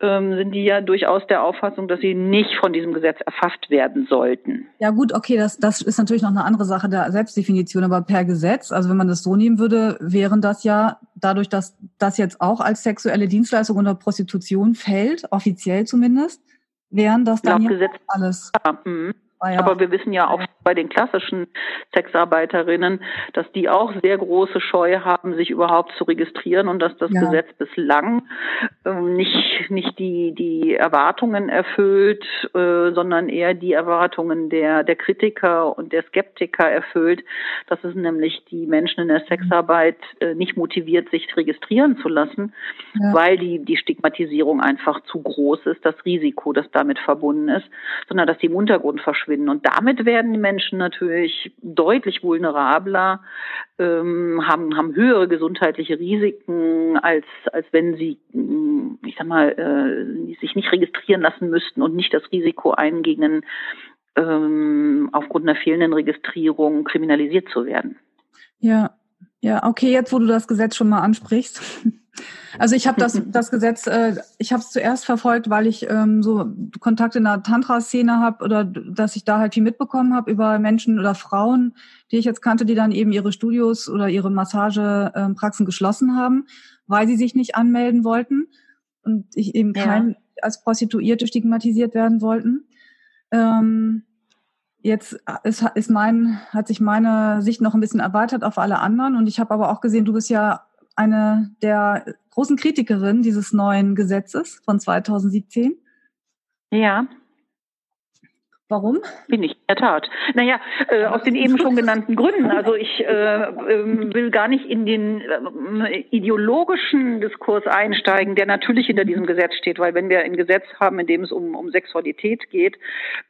ähm, sind die ja durchaus der Auffassung, dass sie nicht von diesem Gesetz erfasst werden sollten. Ja gut, okay, das, das ist natürlich noch eine andere Sache der Selbstdefinition, aber per Gesetz, also wenn man das so nehmen würde, wären das ja dadurch, dass das jetzt auch als sexuelle Dienstleistung unter Prostitution fällt, offiziell zumindest, wären das dann ja Gesetz, alles. Ja, mhm. Ah, ja. Aber wir wissen ja auch bei den klassischen Sexarbeiterinnen, dass die auch sehr große Scheu haben, sich überhaupt zu registrieren und dass das ja. Gesetz bislang äh, nicht, nicht die, die Erwartungen erfüllt, äh, sondern eher die Erwartungen der, der Kritiker und der Skeptiker erfüllt, dass es nämlich die Menschen in der Sexarbeit äh, nicht motiviert, sich registrieren zu lassen, ja. weil die, die Stigmatisierung einfach zu groß ist, das Risiko, das damit verbunden ist, sondern dass die im Untergrund verschwinden. Und damit werden die Menschen Menschen natürlich deutlich vulnerabler, ähm, haben, haben höhere gesundheitliche Risiken, als, als wenn sie, mm, ich sag mal, äh, sich nicht registrieren lassen müssten und nicht das Risiko eingingen, ähm, aufgrund einer fehlenden Registrierung kriminalisiert zu werden. Ja, ja, okay, jetzt wo du das Gesetz schon mal ansprichst. Also ich habe das, das Gesetz, äh, ich habe es zuerst verfolgt, weil ich ähm, so Kontakt in der Tantra-Szene habe oder dass ich da halt viel mitbekommen habe über Menschen oder Frauen, die ich jetzt kannte, die dann eben ihre Studios oder ihre Massagepraxen ähm, geschlossen haben, weil sie sich nicht anmelden wollten und ich eben ja. kein als Prostituierte stigmatisiert werden wollten. Ähm, Jetzt ist, ist mein, hat sich meine Sicht noch ein bisschen erweitert auf alle anderen. Und ich habe aber auch gesehen, du bist ja eine der großen Kritikerinnen dieses neuen Gesetzes von 2017. Ja. Warum? Bin ich, in der Tat. Naja, äh, aus den eben schon genannten Gründen. Also ich äh, äh, will gar nicht in den äh, ideologischen Diskurs einsteigen, der natürlich hinter diesem Gesetz steht, weil wenn wir ein Gesetz haben, in dem es um, um Sexualität geht,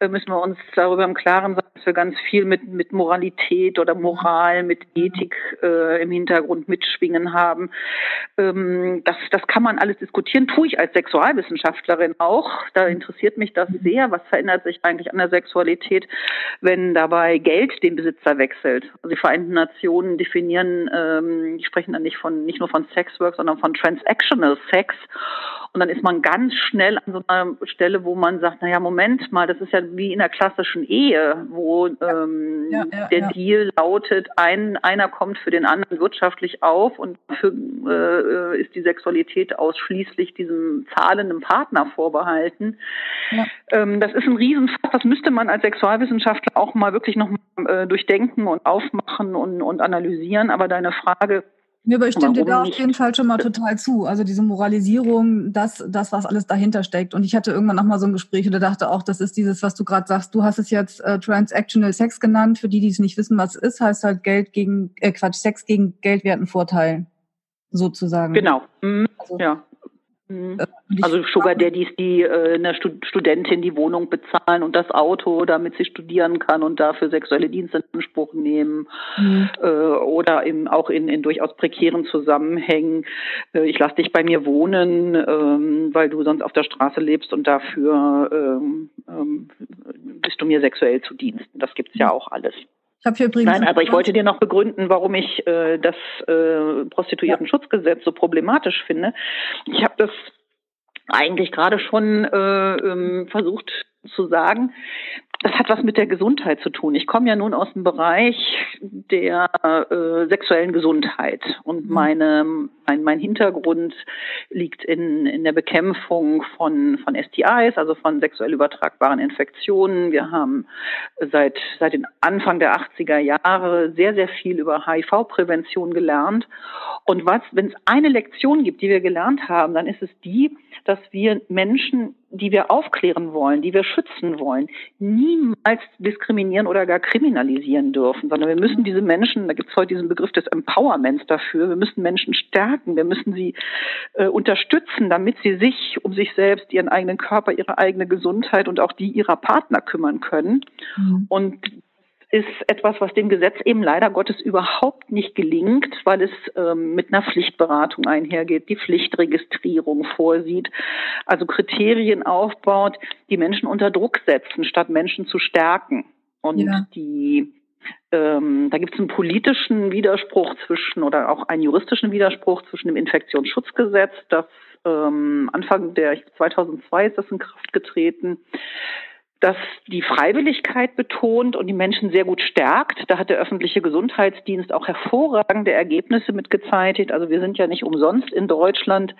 äh, müssen wir uns darüber im Klaren sein, dass wir ganz viel mit, mit Moralität oder Moral, mit Ethik äh, im Hintergrund mitschwingen haben. Ähm, das, das kann man alles diskutieren, tue ich als Sexualwissenschaftlerin auch. Da interessiert mich das sehr. Was verändert sich eigentlich an der der Sexualität, wenn dabei Geld den Besitzer wechselt. Also die Vereinten Nationen definieren, ähm, die sprechen dann nicht von nicht nur von Sexwork, sondern von Transactional Sex. Und dann ist man ganz schnell an so einer Stelle, wo man sagt, naja, Moment mal, das ist ja wie in der klassischen Ehe, wo ähm, ja, ja, der ja. Deal lautet, ein, einer kommt für den anderen wirtschaftlich auf und für, äh, ist die Sexualität ausschließlich diesem zahlenden Partner vorbehalten. Ähm, das ist ein Riesenfass, das müsste man als Sexualwissenschaftler auch mal wirklich noch mal, äh, durchdenken und aufmachen und, und analysieren. Aber deine Frage, mir aber ich stimme dir da auf jeden Fall schon mal total zu. Also diese Moralisierung, das, das, was alles dahinter steckt. Und ich hatte irgendwann noch mal so ein Gespräch oder dachte auch, das ist dieses, was du gerade sagst. Du hast es jetzt äh, Transactional Sex genannt. Für die, die es nicht wissen, was es ist, heißt halt Geld gegen, äh, Quatsch, Sex gegen geldwerten Vorteil, sozusagen. Genau. Mhm. Also, ja. Mhm. Äh, also Sugar Daddies, die äh, einer Studentin die Wohnung bezahlen und das Auto, damit sie studieren kann und dafür sexuelle Dienste in Anspruch nehmen. Mhm. Äh, oder im, auch in, in durchaus prekären Zusammenhängen. Äh, ich lasse dich bei mir wohnen, ähm, weil du sonst auf der Straße lebst und dafür ähm, ähm, bist du mir sexuell zu Diensten. Das gibt's ja mhm. auch alles. Habe hier übrigens Nein, aber ich wollte dir noch begründen, warum ich äh, das äh, Prostituierten-Schutzgesetz so problematisch finde. Ich habe das eigentlich gerade schon äh, ähm, versucht zu sagen. Das hat was mit der Gesundheit zu tun. Ich komme ja nun aus dem Bereich der äh, sexuellen Gesundheit und mhm. meine, mein, mein Hintergrund liegt in, in der Bekämpfung von, von STIs, also von sexuell übertragbaren Infektionen. Wir haben seit, seit den Anfang der 80er Jahre sehr, sehr viel über HIV-Prävention gelernt. Und wenn es eine Lektion gibt, die wir gelernt haben, dann ist es die, dass wir Menschen die wir aufklären wollen, die wir schützen wollen, niemals diskriminieren oder gar kriminalisieren dürfen, sondern wir müssen diese Menschen, da gibt es heute diesen Begriff des Empowerments dafür, wir müssen Menschen stärken, wir müssen sie äh, unterstützen, damit sie sich um sich selbst, ihren eigenen Körper, ihre eigene Gesundheit und auch die ihrer Partner kümmern können. Mhm. Und ist etwas, was dem Gesetz eben leider Gottes überhaupt nicht gelingt, weil es ähm, mit einer Pflichtberatung einhergeht, die Pflichtregistrierung vorsieht, also Kriterien aufbaut, die Menschen unter Druck setzen, statt Menschen zu stärken. Und ja. die Ähm, da gibt es einen politischen Widerspruch zwischen oder auch einen juristischen Widerspruch zwischen dem Infektionsschutzgesetz, das ähm, Anfang der 2002 ist das in Kraft getreten, das die Freiwilligkeit betont und die Menschen sehr gut stärkt. Da hat der öffentliche Gesundheitsdienst auch hervorragende Ergebnisse mitgezeitigt. Also wir sind ja nicht umsonst in Deutschland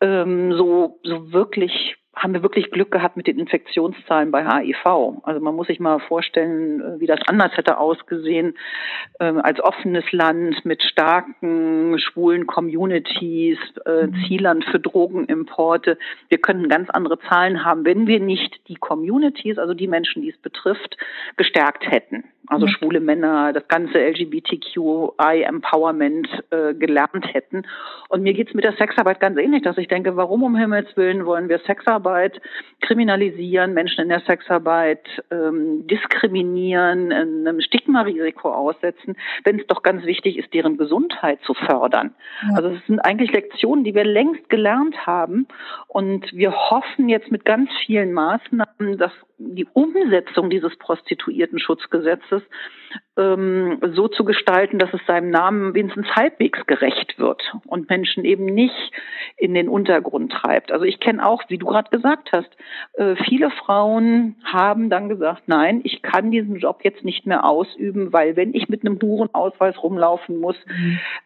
ähm, so, so wirklich haben wir wirklich Glück gehabt mit den Infektionszahlen bei HIV. Also man muss sich mal vorstellen, äh, wie das anders hätte ausgesehen ähm, als offenes Land mit starken schwulen Communities, äh, mhm. Zielland für Drogenimporte. Wir könnten ganz andere Zahlen haben, wenn wir nicht die Communities, also die Menschen, die es betrifft, gestärkt hätten also schwule Männer, das ganze LGBTQI-Empowerment äh, gelernt hätten. Und mir geht's mit der Sexarbeit ganz ähnlich, dass ich denke, warum um Himmels Willen wollen wir Sexarbeit kriminalisieren, Menschen in der Sexarbeit ähm, diskriminieren, einem Stigmarisiko aussetzen, wenn es doch ganz wichtig ist, deren Gesundheit zu fördern. Ja. Also es sind eigentlich Lektionen, die wir längst gelernt haben. Und wir hoffen jetzt mit ganz vielen Maßnahmen, dass die Umsetzung dieses Prostituiertenschutzgesetzes Status ähm, so zu gestalten, dass es seinem Namen wenigstens halbwegs gerecht wird und Menschen eben nicht in den Untergrund treibt. Also ich kenne auch, wie du gerade gesagt hast, äh, viele Frauen haben dann gesagt, nein, ich kann diesen Job jetzt nicht mehr ausüben, weil wenn ich mit einem Hurenausweis rumlaufen muss,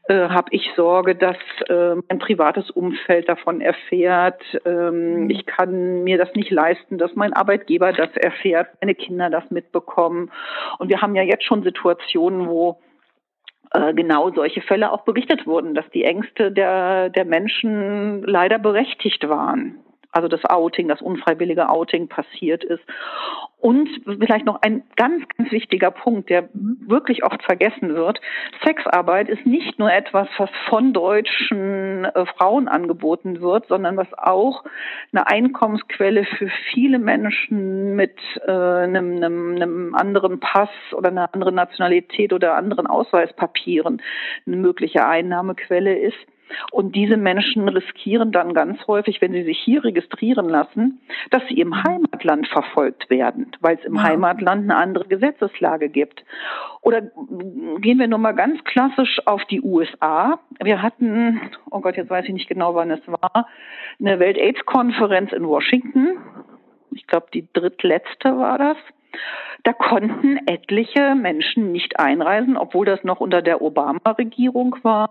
äh, habe ich Sorge, dass äh, mein privates Umfeld davon erfährt. Ähm. Ich kann mir das nicht leisten, dass mein Arbeitgeber das erfährt, meine Kinder das mitbekommen. Und wir haben ja jetzt schon Situationen, wo äh, genau solche Fälle auch berichtet wurden, dass die Ängste der, der Menschen leider berechtigt waren also das Outing, das unfreiwillige Outing passiert ist. Und vielleicht noch ein ganz, ganz wichtiger Punkt, der wirklich oft vergessen wird. Sexarbeit ist nicht nur etwas, was von deutschen äh, Frauen angeboten wird, sondern was auch eine Einkommensquelle für viele Menschen mit äh, einem, einem, einem anderen Pass oder einer anderen Nationalität oder anderen Ausweispapieren eine mögliche Einnahmequelle ist. Und diese Menschen riskieren dann ganz häufig, wenn sie sich hier registrieren lassen, dass sie im Heimatland verfolgt werden, weil es im ja. Heimatland eine andere Gesetzeslage gibt. Oder gehen wir nur mal ganz klassisch auf die USA. Wir hatten, oh Gott, jetzt weiß ich nicht genau, wann es war, eine Welt-AIDS-Konferenz in Washington. Ich glaube, die drittletzte war das. Da konnten etliche Menschen nicht einreisen, obwohl das noch unter der Obama-Regierung war.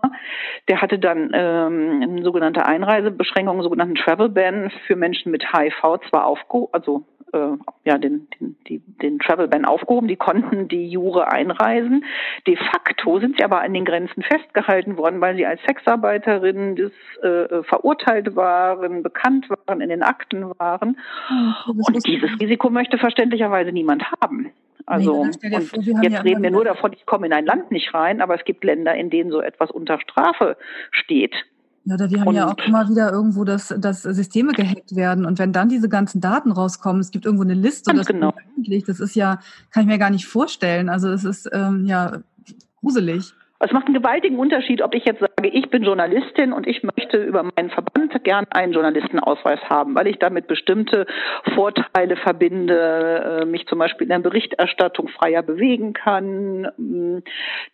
Der hatte dann ähm, eine sogenannte Einreisebeschränkung, sogenannten Travel Ban für Menschen mit HIV zwar aufgehoben, also äh, ja den, den, die, den Travel Ban aufgehoben, die konnten die Jure einreisen. De facto sind sie aber an den Grenzen festgehalten worden, weil sie als Sexarbeiterinnen des, äh, verurteilt waren, bekannt waren, in den Akten waren. Oh, und dieses Risiko möchte verständlicherweise niemand haben. Also nee, und vor, jetzt ja reden wir nur davon, ich komme in ein Land nicht rein, aber es gibt Länder, in denen so etwas unter Strafe steht. Ja, da wir haben und, ja auch immer wieder irgendwo, dass, dass Systeme gehackt werden und wenn dann diese ganzen Daten rauskommen, es gibt irgendwo eine Liste, das genau. das ist ja, kann ich mir gar nicht vorstellen. Also es ist ähm, ja gruselig. Es macht einen gewaltigen Unterschied, ob ich jetzt sage, ich bin Journalistin und ich möchte über meinen Verband gern einen Journalistenausweis haben, weil ich damit bestimmte Vorteile verbinde, äh, mich zum Beispiel in der Berichterstattung freier bewegen kann. Mm,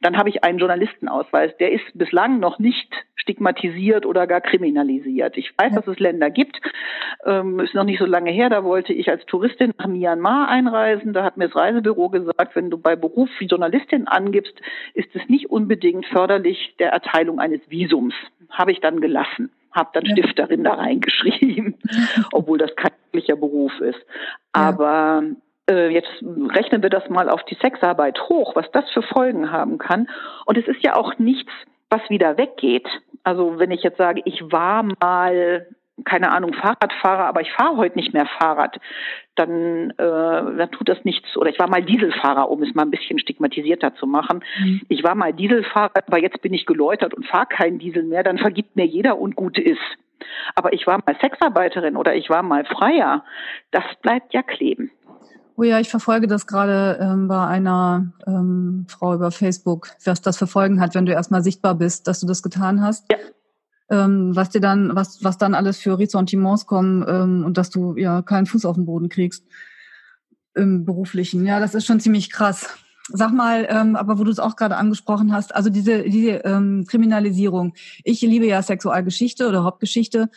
dann habe ich einen Journalistenausweis. Der ist bislang noch nicht stigmatisiert oder gar kriminalisiert. Ich weiß, dass es Länder gibt, ähm, ist noch nicht so lange her, da wollte ich als Touristin nach Myanmar einreisen. Da hat mir das Reisebüro gesagt, wenn du bei Beruf wie Journalistin angibst, ist es nicht unbedingt unbedingt förderlich der Erteilung eines Visums. Habe ich dann gelassen, habe dann ja. Stifterin da reingeschrieben, obwohl das kein wirklicher Beruf ist. Aber äh, jetzt rechnen wir das mal auf die Sexarbeit hoch, was das für Folgen haben kann. Und es ist ja auch nichts, was wieder weggeht. Also wenn ich jetzt sage, ich war mal keine Ahnung, Fahrradfahrer, aber ich fahre heute nicht mehr Fahrrad, dann, äh, dann tut das nichts. Oder ich war mal Dieselfahrer, um es mal ein bisschen stigmatisierter zu machen. Mhm. Ich war mal Dieselfahrer, aber jetzt bin ich geläutert und fahre keinen Diesel mehr, dann vergibt mir jeder und gut ist. Aber ich war mal Sexarbeiterin oder ich war mal Freier, das bleibt ja kleben. Oh ja, ich verfolge das gerade ähm, bei einer ähm, Frau über Facebook, was das für Folgen hat, wenn du erstmal sichtbar bist, dass du das getan hast. Ja ähm, was dir dann, was, was dann alles für Ressentiments kommen ähm, und dass du ja keinen Fuß auf den Boden kriegst im beruflichen. Ja, das ist schon ziemlich krass. Sag mal, ähm, aber wo du es auch gerade angesprochen hast, also diese, diese ähm, Kriminalisierung. Ich liebe ja Sexualgeschichte oder Hauptgeschichte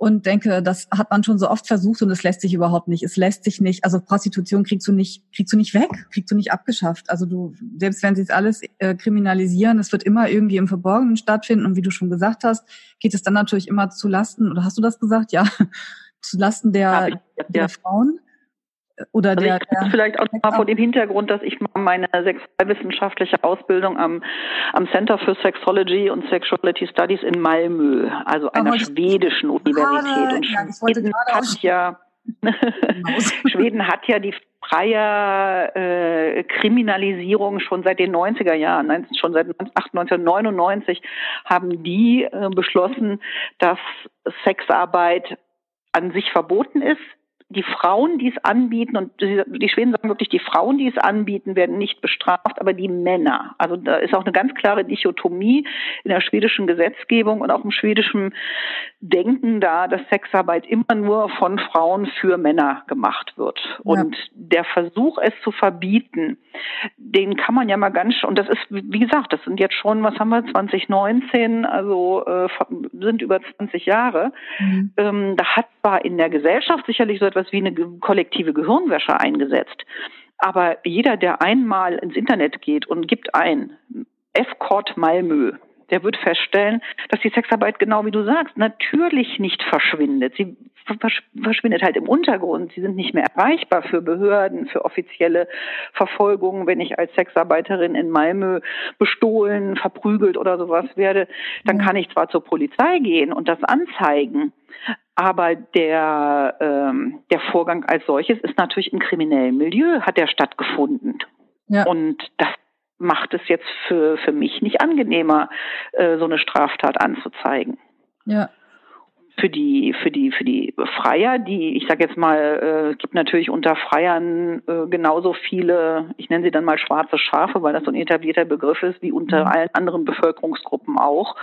und denke, das hat man schon so oft versucht und es lässt sich überhaupt nicht. Es lässt sich nicht, also Prostitution kriegst du nicht, kriegst du nicht weg, kriegst du nicht abgeschafft. Also du, selbst wenn sie es alles äh, kriminalisieren, es wird immer irgendwie im Verborgenen stattfinden und wie du schon gesagt hast, geht es dann natürlich immer zu Lasten, oder hast du das gesagt? Ja, zu Lasten der, ja, der Frauen oder also der, der vielleicht auch mal vor dem Hintergrund, dass ich meine sexualwissenschaftliche Ausbildung am, am Center for Sexology und Sexuality Studies in Malmö, also einer schwedischen Universität. Und ja, Schweden hat ja Schweden hat ja die freie äh, Kriminalisierung schon seit den 90er Jahren, schon seit 1999 haben die äh, beschlossen, dass Sexarbeit an sich verboten ist die Frauen, die es anbieten, und die Schweden sagen wirklich, die Frauen, die es anbieten, werden nicht bestraft, aber die Männer. Also da ist auch eine ganz klare Dichotomie in der schwedischen Gesetzgebung und auch im schwedischen Denken da, dass Sexarbeit immer nur von Frauen für Männer gemacht wird. Und ja. der Versuch, es zu verbieten, den kann man ja mal ganz, und das ist, wie gesagt, das sind jetzt schon, was haben wir, 2019, also äh, sind über 20 Jahre. Mhm. Ähm, da hat zwar in der Gesellschaft sicherlich so etwas etwas wie eine kollektive Gehirnwäsche eingesetzt. Aber jeder, der einmal ins Internet geht und gibt ein F-Court Malmö, der wird feststellen, dass die Sexarbeit genau wie du sagst, natürlich nicht verschwindet. Sie verschwindet halt im Untergrund. Sie sind nicht mehr erreichbar für Behörden, für offizielle Verfolgungen. Wenn ich als Sexarbeiterin in Malmö bestohlen, verprügelt oder sowas werde, dann kann ich zwar zur Polizei gehen und das anzeigen, aber der, ähm, der Vorgang als solches ist natürlich im kriminellen Milieu, hat er stattgefunden. Ja. Und das macht es jetzt für, für mich nicht angenehmer, äh, so eine Straftat anzuzeigen. Ja für die für die für die Freier, die ich sage jetzt mal, äh, gibt natürlich unter Freiern äh, genauso viele, ich nenne sie dann mal schwarze Schafe, weil das so ein etablierter Begriff ist, wie unter mhm. allen anderen Bevölkerungsgruppen auch.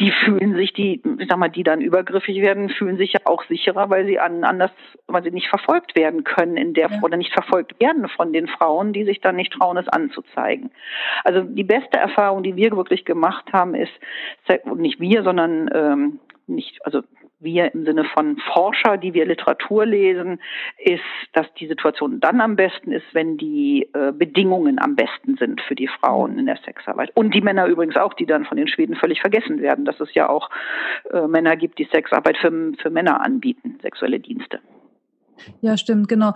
Die fühlen sich, die, ich sag mal, die dann übergriffig werden, fühlen sich ja auch sicherer, weil sie an, anders, weil sie nicht verfolgt werden können in der ja. oder nicht verfolgt werden von den Frauen, die sich dann nicht trauen, es anzuzeigen. Also die beste Erfahrung, die wir wirklich gemacht haben, ist nicht wir, sondern ähm, nicht, also wir im Sinne von Forscher, die wir Literatur lesen, ist, dass die Situation dann am besten ist, wenn die äh, Bedingungen am besten sind für die Frauen in der Sexarbeit. Und die Männer übrigens auch, die dann von den Schweden völlig vergessen werden, dass es ja auch äh, Männer gibt, die Sexarbeit für, für Männer anbieten, sexuelle Dienste. Ja, stimmt, genau.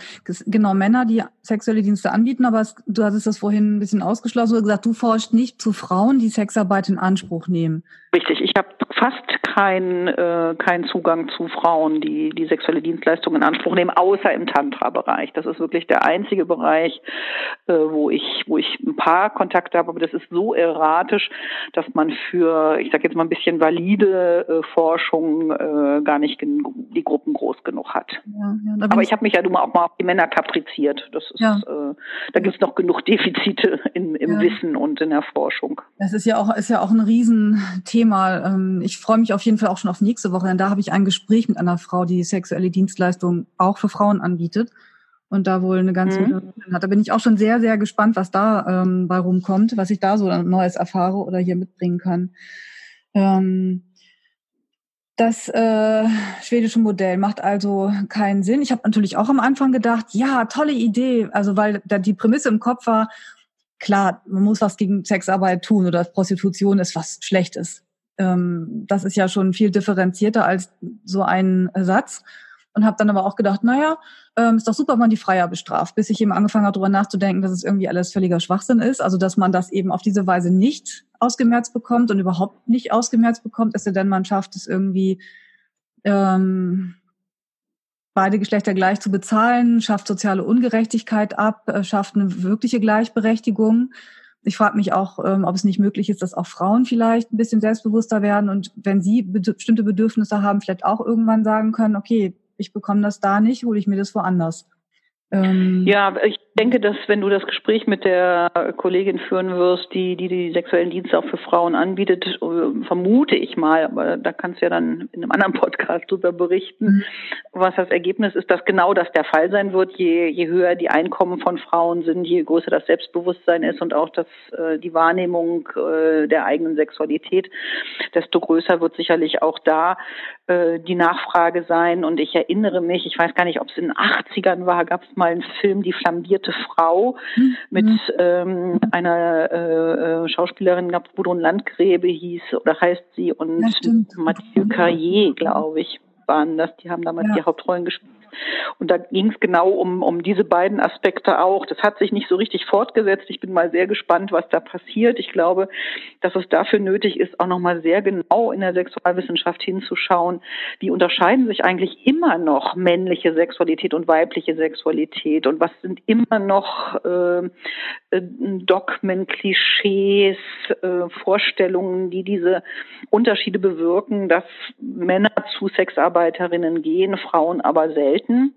Genau, Männer, die sexuelle Dienste anbieten, aber es, du hattest das vorhin ein bisschen ausgeschlossen und gesagt, du forschst nicht zu Frauen, die Sexarbeit in Anspruch nehmen. Richtig, ich habe fast keinen äh, kein Zugang zu Frauen, die die sexuelle Dienstleistung in Anspruch nehmen, außer im Tantra-Bereich. Das ist wirklich der einzige Bereich, äh, wo ich wo ich ein paar Kontakte habe, aber das ist so erratisch, dass man für, ich sage jetzt mal ein bisschen valide äh, Forschung äh, gar nicht die Gruppen groß genug hat. Ja, ja, aber ich habe mich ja nun auch mal auf die Männer kapriziert. Das ist, ja. äh, da gibt es noch genug Defizite in, im Wissen und in der Forschung. Das ist ja auch ist ja auch ein Riesenthema Thema. Ähm, ich freue mich auf jeden Fall auch schon auf nächste Woche, denn da habe ich ein Gespräch mit einer Frau, die sexuelle Dienstleistungen auch für Frauen anbietet und da wohl eine ganze mhm. hat. Da bin ich auch schon sehr, sehr gespannt, was da ähm, bei rumkommt, was ich da so Neues erfahre oder hier mitbringen kann. Ähm, das äh, schwedische Modell macht also keinen Sinn. Ich habe natürlich auch am Anfang gedacht, ja, tolle Idee, also weil da die Prämisse im Kopf war, klar, man muss was gegen Sexarbeit tun oder Prostitution ist was Schlechtes ähm, das ist ja schon viel differenzierter als so ein Satz. Und habe dann aber auch gedacht, naja, ähm, ist doch super, wenn man die Freier bestraft, bis ich eben angefangen habe, darüber nachzudenken, dass es irgendwie alles völliger Schwachsinn ist. Also dass man das eben auf diese Weise nicht ausgemerzt bekommt und überhaupt nicht ausgemerzt bekommt, ist ja denn man schafft es irgendwie ähm, beide Geschlechter gleich zu bezahlen, schafft soziale Ungerechtigkeit ab, äh, schafft eine wirkliche Gleichberechtigung. Ich frage mich auch, ähm, ob es nicht möglich ist, dass auch Frauen vielleicht ein bisschen selbstbewusster werden und wenn sie bestimmte Bedürfnisse haben, vielleicht auch irgendwann sagen können, okay, ich bekomme das da nicht, hole ich mir das woanders. Ähm, ja, ich denke, dass wenn du das Gespräch mit der Kollegin führen wirst, die die, die sexuellen Dienste auch für Frauen anbietet, äh, vermute ich mal, aber da kannst du ja dann in einem anderen Podcast drüber berichten, mhm. was das Ergebnis ist, dass genau das der Fall sein wird. Je, je höher die Einkommen von Frauen sind, je größer das Selbstbewusstsein ist und auch das, äh, die Wahrnehmung äh, der eigenen Sexualität, desto größer wird sicherlich auch da äh, die Nachfrage sein. Und ich erinnere mich, ich weiß gar nicht, ob es in den 80ern war, gab es mal einen Film, Die flambierte Frau, mhm. mit ähm, einer äh, äh Schauspielerin, Gudrun Landgräbe hieß oder heißt sie, und Mathieu Carrier, glaube ich, waren das. Die haben damals ja. die Hauptrollen gespielt. Und da ging es genau um, um diese beiden Aspekte auch. Das hat sich nicht so richtig fortgesetzt. Ich bin mal sehr gespannt, was da passiert. Ich glaube, dass es dafür nötig ist, auch nochmal sehr genau in der Sexualwissenschaft hinzuschauen, wie unterscheiden sich eigentlich immer noch männliche Sexualität und weibliche Sexualität und was sind immer noch äh, äh Dogmen, Klischees, äh, Vorstellungen, die diese Unterschiede bewirken, dass Männer zu Sexarbeiterinnen gehen, Frauen aber selten selten.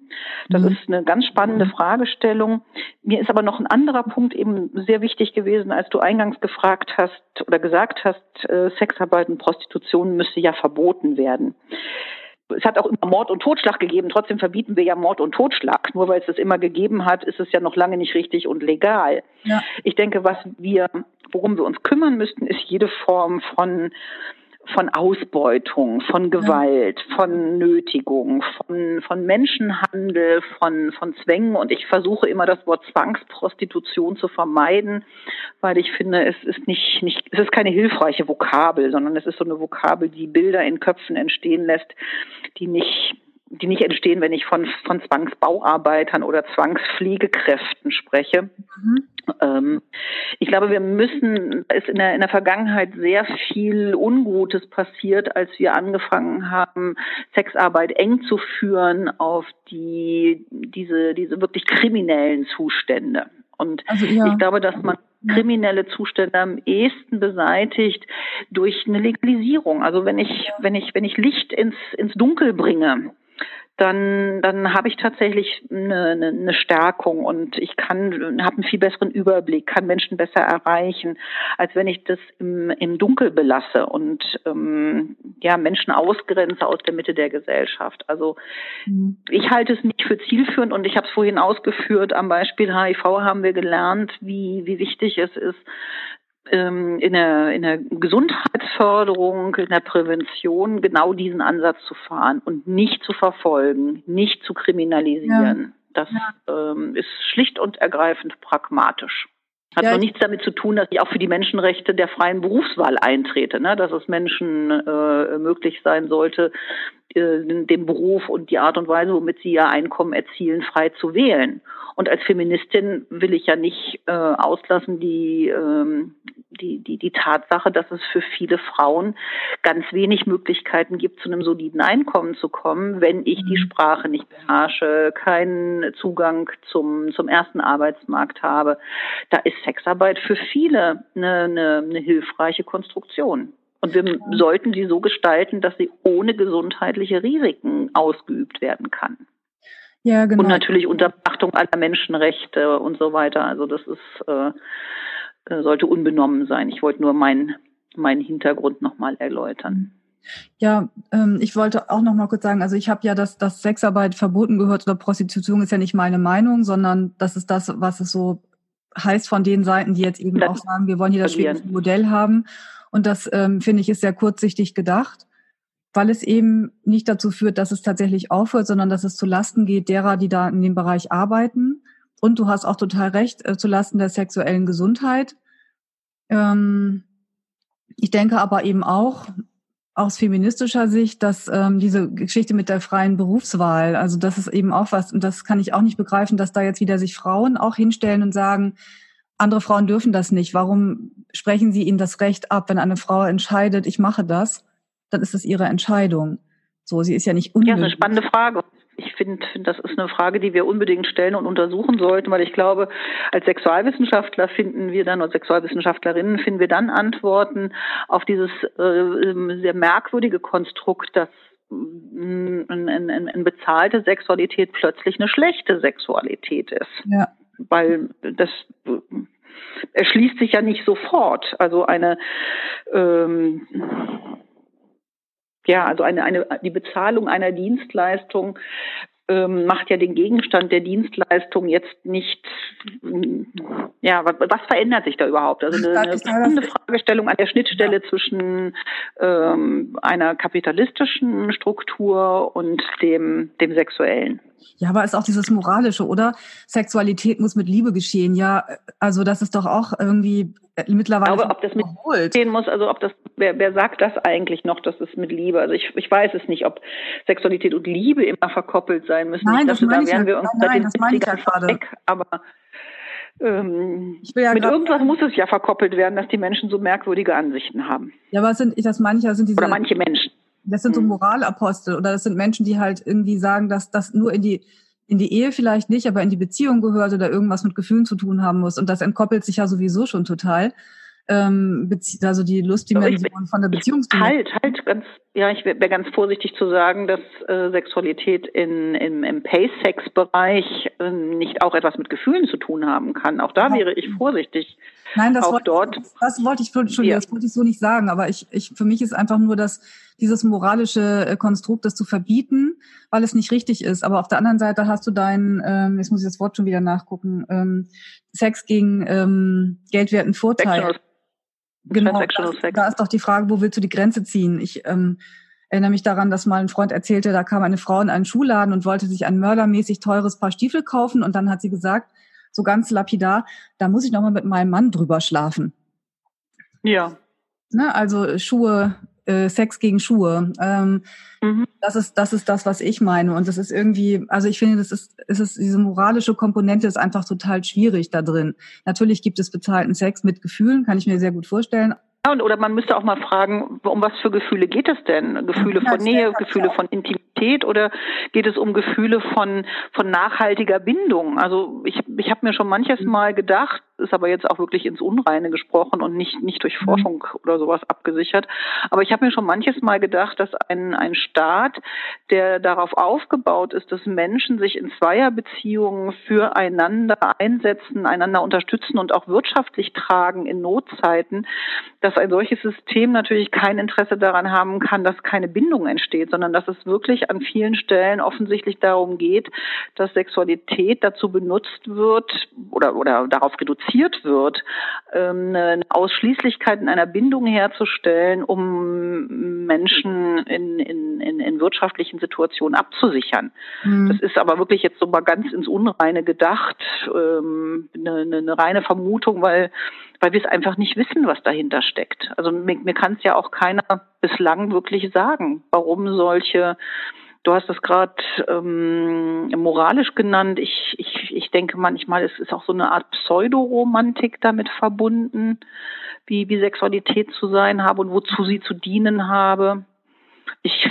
Das mhm. ist eine ganz spannende Fragestellung. Mir ist aber noch ein anderer Punkt eben sehr wichtig gewesen, als du eingangs gefragt hast oder gesagt hast, äh, Sexarbeit und Prostitution müsse ja verboten werden es hat auch immer Mord und Totschlag gegeben. Trotzdem verbieten wir ja Mord und Totschlag. Nur weil es das immer gegeben hat, ist es ja noch lange nicht richtig und legal. Ja. Ich denke, was wir, worum wir uns kümmern müssten, ist jede Form von von Ausbeutung, von Gewalt, ja. von Nötigung, von, von Menschenhandel, von, von Zwängen. Und ich versuche immer das Wort Zwangsprostitution zu vermeiden, weil ich finde, es ist nicht, nicht, es ist keine hilfreiche Vokabel, sondern es ist so eine Vokabel, die Bilder in Köpfen entstehen lässt, die nicht, die nicht entstehen, wenn ich von, von Zwangsbauarbeitern oder Zwangspflegekräften spreche. Mhm. Ähm, ich glaube, wir müssen, ist in der, in der Vergangenheit sehr viel Ungutes passiert, als wir angefangen haben, Sexarbeit eng zu führen auf die, diese, diese wirklich kriminellen Zustände. Und also, ja. ich glaube, dass man kriminelle Zustände am ehesten beseitigt durch eine Legalisierung. Also wenn ich, wenn ich, wenn ich Licht ins, ins Dunkel bringe, dann, dann habe ich tatsächlich eine, eine, eine Stärkung und ich kann, habe einen viel besseren Überblick, kann Menschen besser erreichen, als wenn ich das im, im Dunkel belasse und ähm, ja Menschen ausgrenze aus der Mitte der Gesellschaft. Also mhm. ich halte es nicht für zielführend und ich habe es vorhin ausgeführt. Am Beispiel HIV haben wir gelernt, wie, wie wichtig es ist, ähm, in der, in der Gesundheitsförderung, in der Prävention genau diesen Ansatz zu fahren und nicht zu verfolgen, nicht zu kriminalisieren. Ja. Das ja. Ähm, ist schlicht und ergreifend pragmatisch. Hat ja, noch nichts damit zu tun, dass ich auch für die Menschenrechte der freien Berufswahl eintrete, ne? dass es Menschen äh, möglich sein sollte, äh, den Beruf und die Art und Weise, womit sie ihr Einkommen erzielen, frei zu wählen. Und als Feministin will ich ja nicht äh, auslassen die, ähm, die, die, die Tatsache, dass es für viele Frauen ganz wenig Möglichkeiten gibt, zu einem soliden Einkommen zu kommen, wenn ich die mhm. Sprache nicht beherrsche, keinen Zugang zum, zum ersten Arbeitsmarkt habe. Da ist Sexarbeit für viele eine, eine, eine hilfreiche Konstruktion. Und wir sollten sie so gestalten, dass sie ohne gesundheitliche Risiken ausgeübt werden kann. Ja, genau. Und natürlich unter Beachtung aller Menschenrechte und so weiter. Also das ist äh, äh sollte unbenommen sein. Ich wollte nur meinen meinen Hintergrund nochmal erläutern. Ja, ähm, ich wollte auch noch mal kurz sagen, also ich habe ja, dass, dass Sexarbeit verboten gehört oder Prostitution ist ja nicht meine Meinung, sondern das ist das, was es so heißt von den Seiten, die jetzt eben das auch sagen, wir wollen hier das schwedische Modell haben. Und das ähm, finde ich ist sehr kurzsichtig gedacht weil es eben nicht dazu führt, dass es tatsächlich aufhört, sondern dass es zu Lasten geht derer, die da in dem Bereich arbeiten. Und du hast auch total recht, äh, zu Lasten der sexuellen Gesundheit. Ähm, ich denke aber eben auch aus feministischer Sicht, dass ähm, diese Geschichte mit der freien Berufswahl, also das ist eben auch was, und das kann ich auch nicht begreifen, dass da jetzt wieder sich Frauen auch hinstellen und sagen, andere Frauen dürfen das nicht. Warum sprechen sie ihnen das Recht ab, wenn eine Frau entscheidet, ich mache das? dann ist es ihre Entscheidung. So, sie ist ja nicht unmöglich. Ja, eine spannende Frage. Ich finde, find, das ist eine Frage, die wir unbedingt stellen und untersuchen sollten, weil ich glaube, als Sexualwissenschaftler finden wir dann, oder Sexualwissenschaftlerinnen finden wir dann Antworten auf dieses äh, sehr merkwürdige Konstrukt, dass eine, eine, eine bezahlte Sexualität plötzlich eine schlechte Sexualität ist. Ja. Weil das erschließt sich ja nicht sofort. Also eine ähm, ja, also eine, eine, die Bezahlung einer Dienstleistung ähm, macht ja den Gegenstand der Dienstleistung jetzt nicht, ja, was, was verändert sich da überhaupt? Also eine, eine Fragestellung an der Schnittstelle ja. zwischen ähm, einer kapitalistischen Struktur und dem, dem sexuellen. Ja, aber ist auch dieses Moralische, oder? Sexualität muss mit Liebe geschehen. Ja, also das ist doch auch irgendwie äh, mittlerweile. Aber ob das mit gehen muss, also ob das, wer, wer sagt das eigentlich noch, dass es mit Liebe? Also ich, ich weiß es nicht, ob Sexualität und Liebe immer verkoppelt sein müssen. Nein, ich das dachte, da wären wir uns nein, nein, das meine ich ja gerade. Weg, aber ähm, ja mit irgendwas muss es ja verkoppelt werden, dass die Menschen so merkwürdige Ansichten haben. Ja, aber sind, das meine ich ja, sind diese. Oder manche Menschen. Das sind so hm. Moralapostel oder das sind Menschen, die halt irgendwie sagen, dass das nur in die in die Ehe vielleicht nicht, aber in die Beziehung gehört oder irgendwas mit Gefühlen zu tun haben muss. Und das entkoppelt sich ja sowieso schon total ähm, also die Lustdimension von der Beziehungsdimension. Halt, halt, ganz, ja, ich wäre ganz vorsichtig zu sagen, dass äh, Sexualität in, im, im Pay-Sex-Bereich äh, nicht auch etwas mit Gefühlen zu tun haben kann. Auch da ja. wäre ich vorsichtig. Nein, das, auch wollte, dort, das wollte ich, Entschuldigung, ja. das wollte ich so nicht sagen, aber ich, ich, für mich ist einfach nur das, dieses moralische äh, Konstrukt, das zu verbieten, weil es nicht richtig ist. Aber auf der anderen Seite hast du deinen, ähm, jetzt muss ich das Wort schon wieder nachgucken, ähm, Sex gegen ähm, geldwerten Vorteil. Sexual Genau, da, da ist doch die Frage, wo willst du die Grenze ziehen? Ich ähm, erinnere mich daran, dass mal ein Freund erzählte, da kam eine Frau in einen Schuhladen und wollte sich ein mördermäßig teures Paar Stiefel kaufen und dann hat sie gesagt, so ganz lapidar, da muss ich noch mal mit meinem Mann drüber schlafen. Ja. Ne, also Schuhe äh, Sex gegen Schuhe. Ähm, mhm. Das ist das ist das, was ich meine. Und das ist irgendwie, also ich finde, das ist, es ist diese moralische Komponente ist einfach total schwierig da drin. Natürlich gibt es bezahlten Sex mit Gefühlen, kann ich mir sehr gut vorstellen. Und, oder man müsste auch mal fragen, um was für Gefühle geht es denn? Gefühle von Nähe, Gefühle von Intimität oder geht es um Gefühle von, von nachhaltiger Bindung? Also ich, ich habe mir schon manches mhm. Mal gedacht, ist aber jetzt auch wirklich ins Unreine gesprochen und nicht, nicht durch mhm. Forschung oder sowas abgesichert. Aber ich habe mir schon manches Mal gedacht, dass ein, ein Staat, der darauf aufgebaut ist, dass Menschen sich in Zweierbeziehungen füreinander einsetzen, einander unterstützen und auch wirtschaftlich tragen in Notzeiten, dass ein solches System natürlich kein Interesse daran haben kann, dass keine Bindung entsteht, sondern dass es wirklich an vielen Stellen offensichtlich darum geht, dass Sexualität dazu benutzt wird oder, oder darauf reduziert reduziert wird, ähm, eine Ausschließlichkeit in einer Bindung herzustellen, um Menschen in, in, in, in wirtschaftlichen Situationen abzusichern. Mhm. Das ist aber wirklich jetzt so mal ganz ins Unreine gedacht, ähm, eine, eine reine Vermutung, weil weil wir es einfach nicht wissen, was dahinter steckt. Also mir, mir kann es ja auch keiner bislang wirklich sagen, warum solche Du hast es gerade ähm, moralisch genannt. Ich, ich, ich denke manchmal, es ist auch so eine Art Pseudoromantik damit verbunden, wie, wie Sexualität zu sein habe und wozu sie zu dienen habe. Ich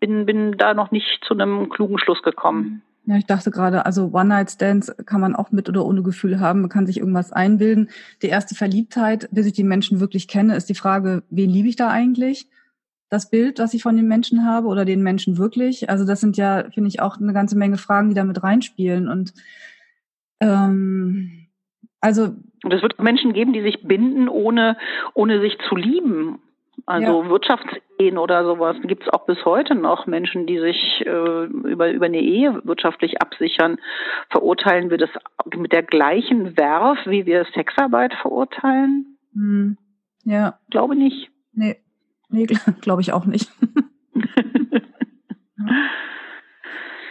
bin, bin da noch nicht zu einem klugen Schluss gekommen. Ja, ich dachte gerade, also One-Night-Stands kann man auch mit oder ohne Gefühl haben. Man kann sich irgendwas einbilden. Die erste Verliebtheit, bis ich die Menschen wirklich kenne, ist die Frage, wen liebe ich da eigentlich? Das Bild, was ich von den Menschen habe oder den Menschen wirklich? Also das sind ja, finde ich, auch eine ganze Menge Fragen, die da mit reinspielen. Und ähm, also und es wird Menschen geben, die sich binden, ohne, ohne sich zu lieben. Also ja. Wirtschaftsehen oder sowas gibt es auch bis heute noch Menschen, die sich äh, über, über eine Ehe wirtschaftlich absichern. Verurteilen wir das mit der gleichen Werf, wie wir Sexarbeit verurteilen? Hm. Ja. Glaube nicht. Nee. Nee, glaube ich auch nicht.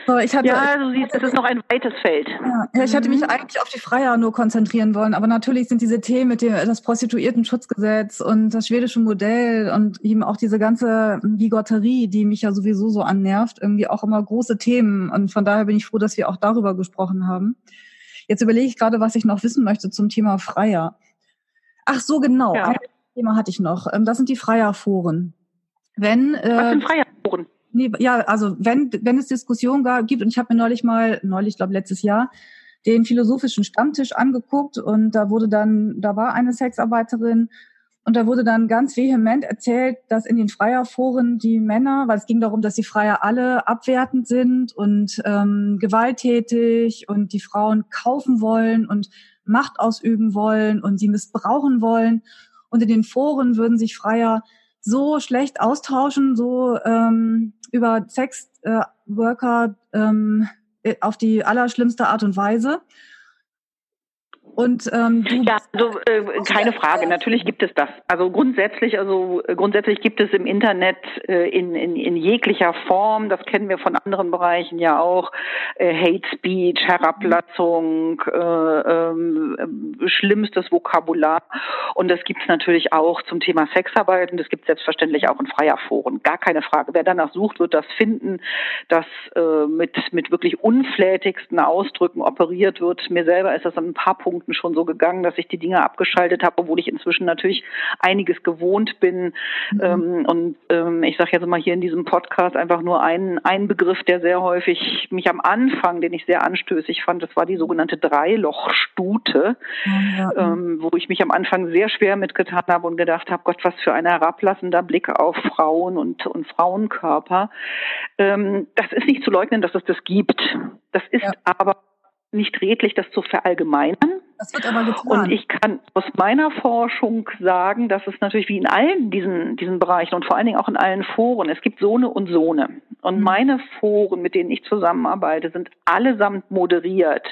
So, ich hatte, ja, du siehst, es ist noch ein weites Feld. Ja, ich hatte mich mhm. eigentlich auf die Freier nur konzentrieren wollen, aber natürlich sind diese Themen mit dem das Prostituiertenschutzgesetz und das schwedische Modell und eben auch diese ganze Bigotterie, die mich ja sowieso so annervt, irgendwie auch immer große Themen und von daher bin ich froh, dass wir auch darüber gesprochen haben. Jetzt überlege ich gerade, was ich noch wissen möchte zum Thema Freier. Ach so, genau. Ja. Thema hatte ich noch. Ähm, das sind die Freierforen. Wenn, äh, Was sind Freierforen? Nee, ja, also wenn, wenn es Diskussionen gibt, und ich habe mir neulich mal, neulich, glaube letztes Jahr, den philosophischen Stammtisch angeguckt und da wurde dann, da war eine Sexarbeiterin Und da wurde dann ganz vehement erzählt, dass in den Freierforen die Männer, weil es ging darum, dass die Freier alle abwertend sind und ähm, gewalttätig und die Frauen kaufen wollen und Macht ausüben wollen und sie missbrauchen wollen. Und in den Foren würden sich Freier so schlecht austauschen, so ähm, über Sexworker äh, ähm, auf die allerschlimmste Art und Weise. Und ähm, du ja, also äh, keine Frage. Natürlich gibt es das. Also grundsätzlich, also äh, grundsätzlich gibt es im Internet äh, in, in, in jeglicher Form. Das kennen wir von anderen Bereichen ja auch. Äh, Hate Speech, Herablassung, äh, äh, schlimmstes Vokabular. Und das gibt es natürlich auch zum Thema Sexarbeit. Und das gibt es selbstverständlich auch in freier Foren. Gar keine Frage. Wer danach sucht, wird das finden, dass äh, mit mit wirklich unflätigsten Ausdrücken operiert wird. Mir selber ist das an ein paar Punkten Minuten schon so gegangen, dass ich die Dinge abgeschaltet habe, obwohl ich inzwischen natürlich einiges gewohnt bin. Mhm. Ähm, und ähm, ich sage jetzt mal hier in diesem Podcast einfach nur einen, einen Begriff, der sehr häufig mich am Anfang, den ich sehr anstößig fand, das war die sogenannte Dreilochstute, ja. ähm, wo ich mich am Anfang sehr schwer mitgetan habe und gedacht habe, Gott, was für ein herablassender Blick auf Frauen und, und Frauenkörper. Ähm, das ist nicht zu leugnen, dass es das gibt. Das ist ja. aber nicht redlich, das zu verallgemeinern. Das wird aber getan. Und ich kann aus meiner Forschung sagen, dass es natürlich wie in allen diesen, diesen Bereichen und vor allen Dingen auch in allen Foren, es gibt Sohne und Sohne. Und mhm. meine Foren, mit denen ich zusammenarbeite, sind allesamt moderiert.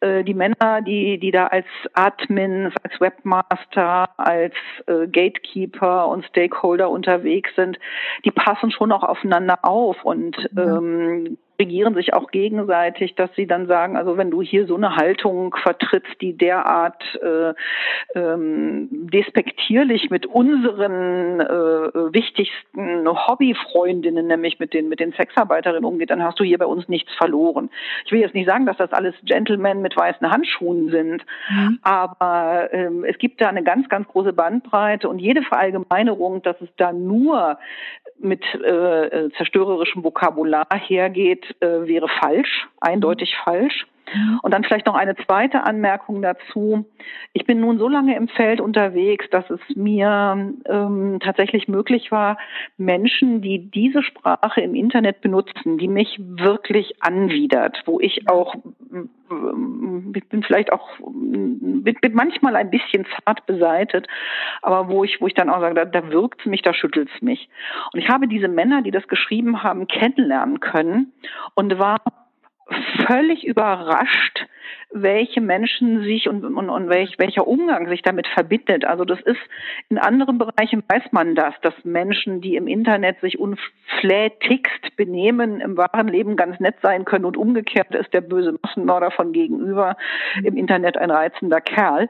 Äh, die Männer, die, die da als Admins, als Webmaster, als äh, Gatekeeper und Stakeholder unterwegs sind, die passen schon auch aufeinander auf und mhm. ähm, regieren sich auch gegenseitig, dass sie dann sagen, also wenn du hier so eine Haltung vertrittst, die derart äh, ähm, despektierlich mit unseren äh, wichtigsten Hobbyfreundinnen, nämlich mit den mit den Sexarbeiterinnen umgeht, dann hast du hier bei uns nichts verloren. Ich will jetzt nicht sagen, dass das alles Gentlemen mit weißen Handschuhen sind, mhm. aber ähm, es gibt da eine ganz ganz große Bandbreite und jede Verallgemeinerung, dass es da nur mit äh, zerstörerischem Vokabular hergeht, äh, wäre falsch, eindeutig mhm. falsch. Und dann vielleicht noch eine zweite Anmerkung dazu. Ich bin nun so lange im Feld unterwegs, dass es mir ähm, tatsächlich möglich war, Menschen, die diese Sprache im Internet benutzen, die mich wirklich anwidert, wo ich auch ich bin vielleicht auch bin, bin manchmal ein bisschen zart beseitet, aber wo ich wo ich dann auch sage, da, da wirkt's mich, da schüttelt's mich. Und ich habe diese Männer, die das geschrieben haben, kennenlernen können und war völlig überrascht, welche Menschen sich und, und, und welch, welcher Umgang sich damit verbindet. Also das ist in anderen Bereichen weiß man das, dass Menschen, die im Internet sich unflätigst benehmen, im wahren Leben ganz nett sein können und umgekehrt ist der böse Massenmörder von gegenüber im Internet ein reizender Kerl.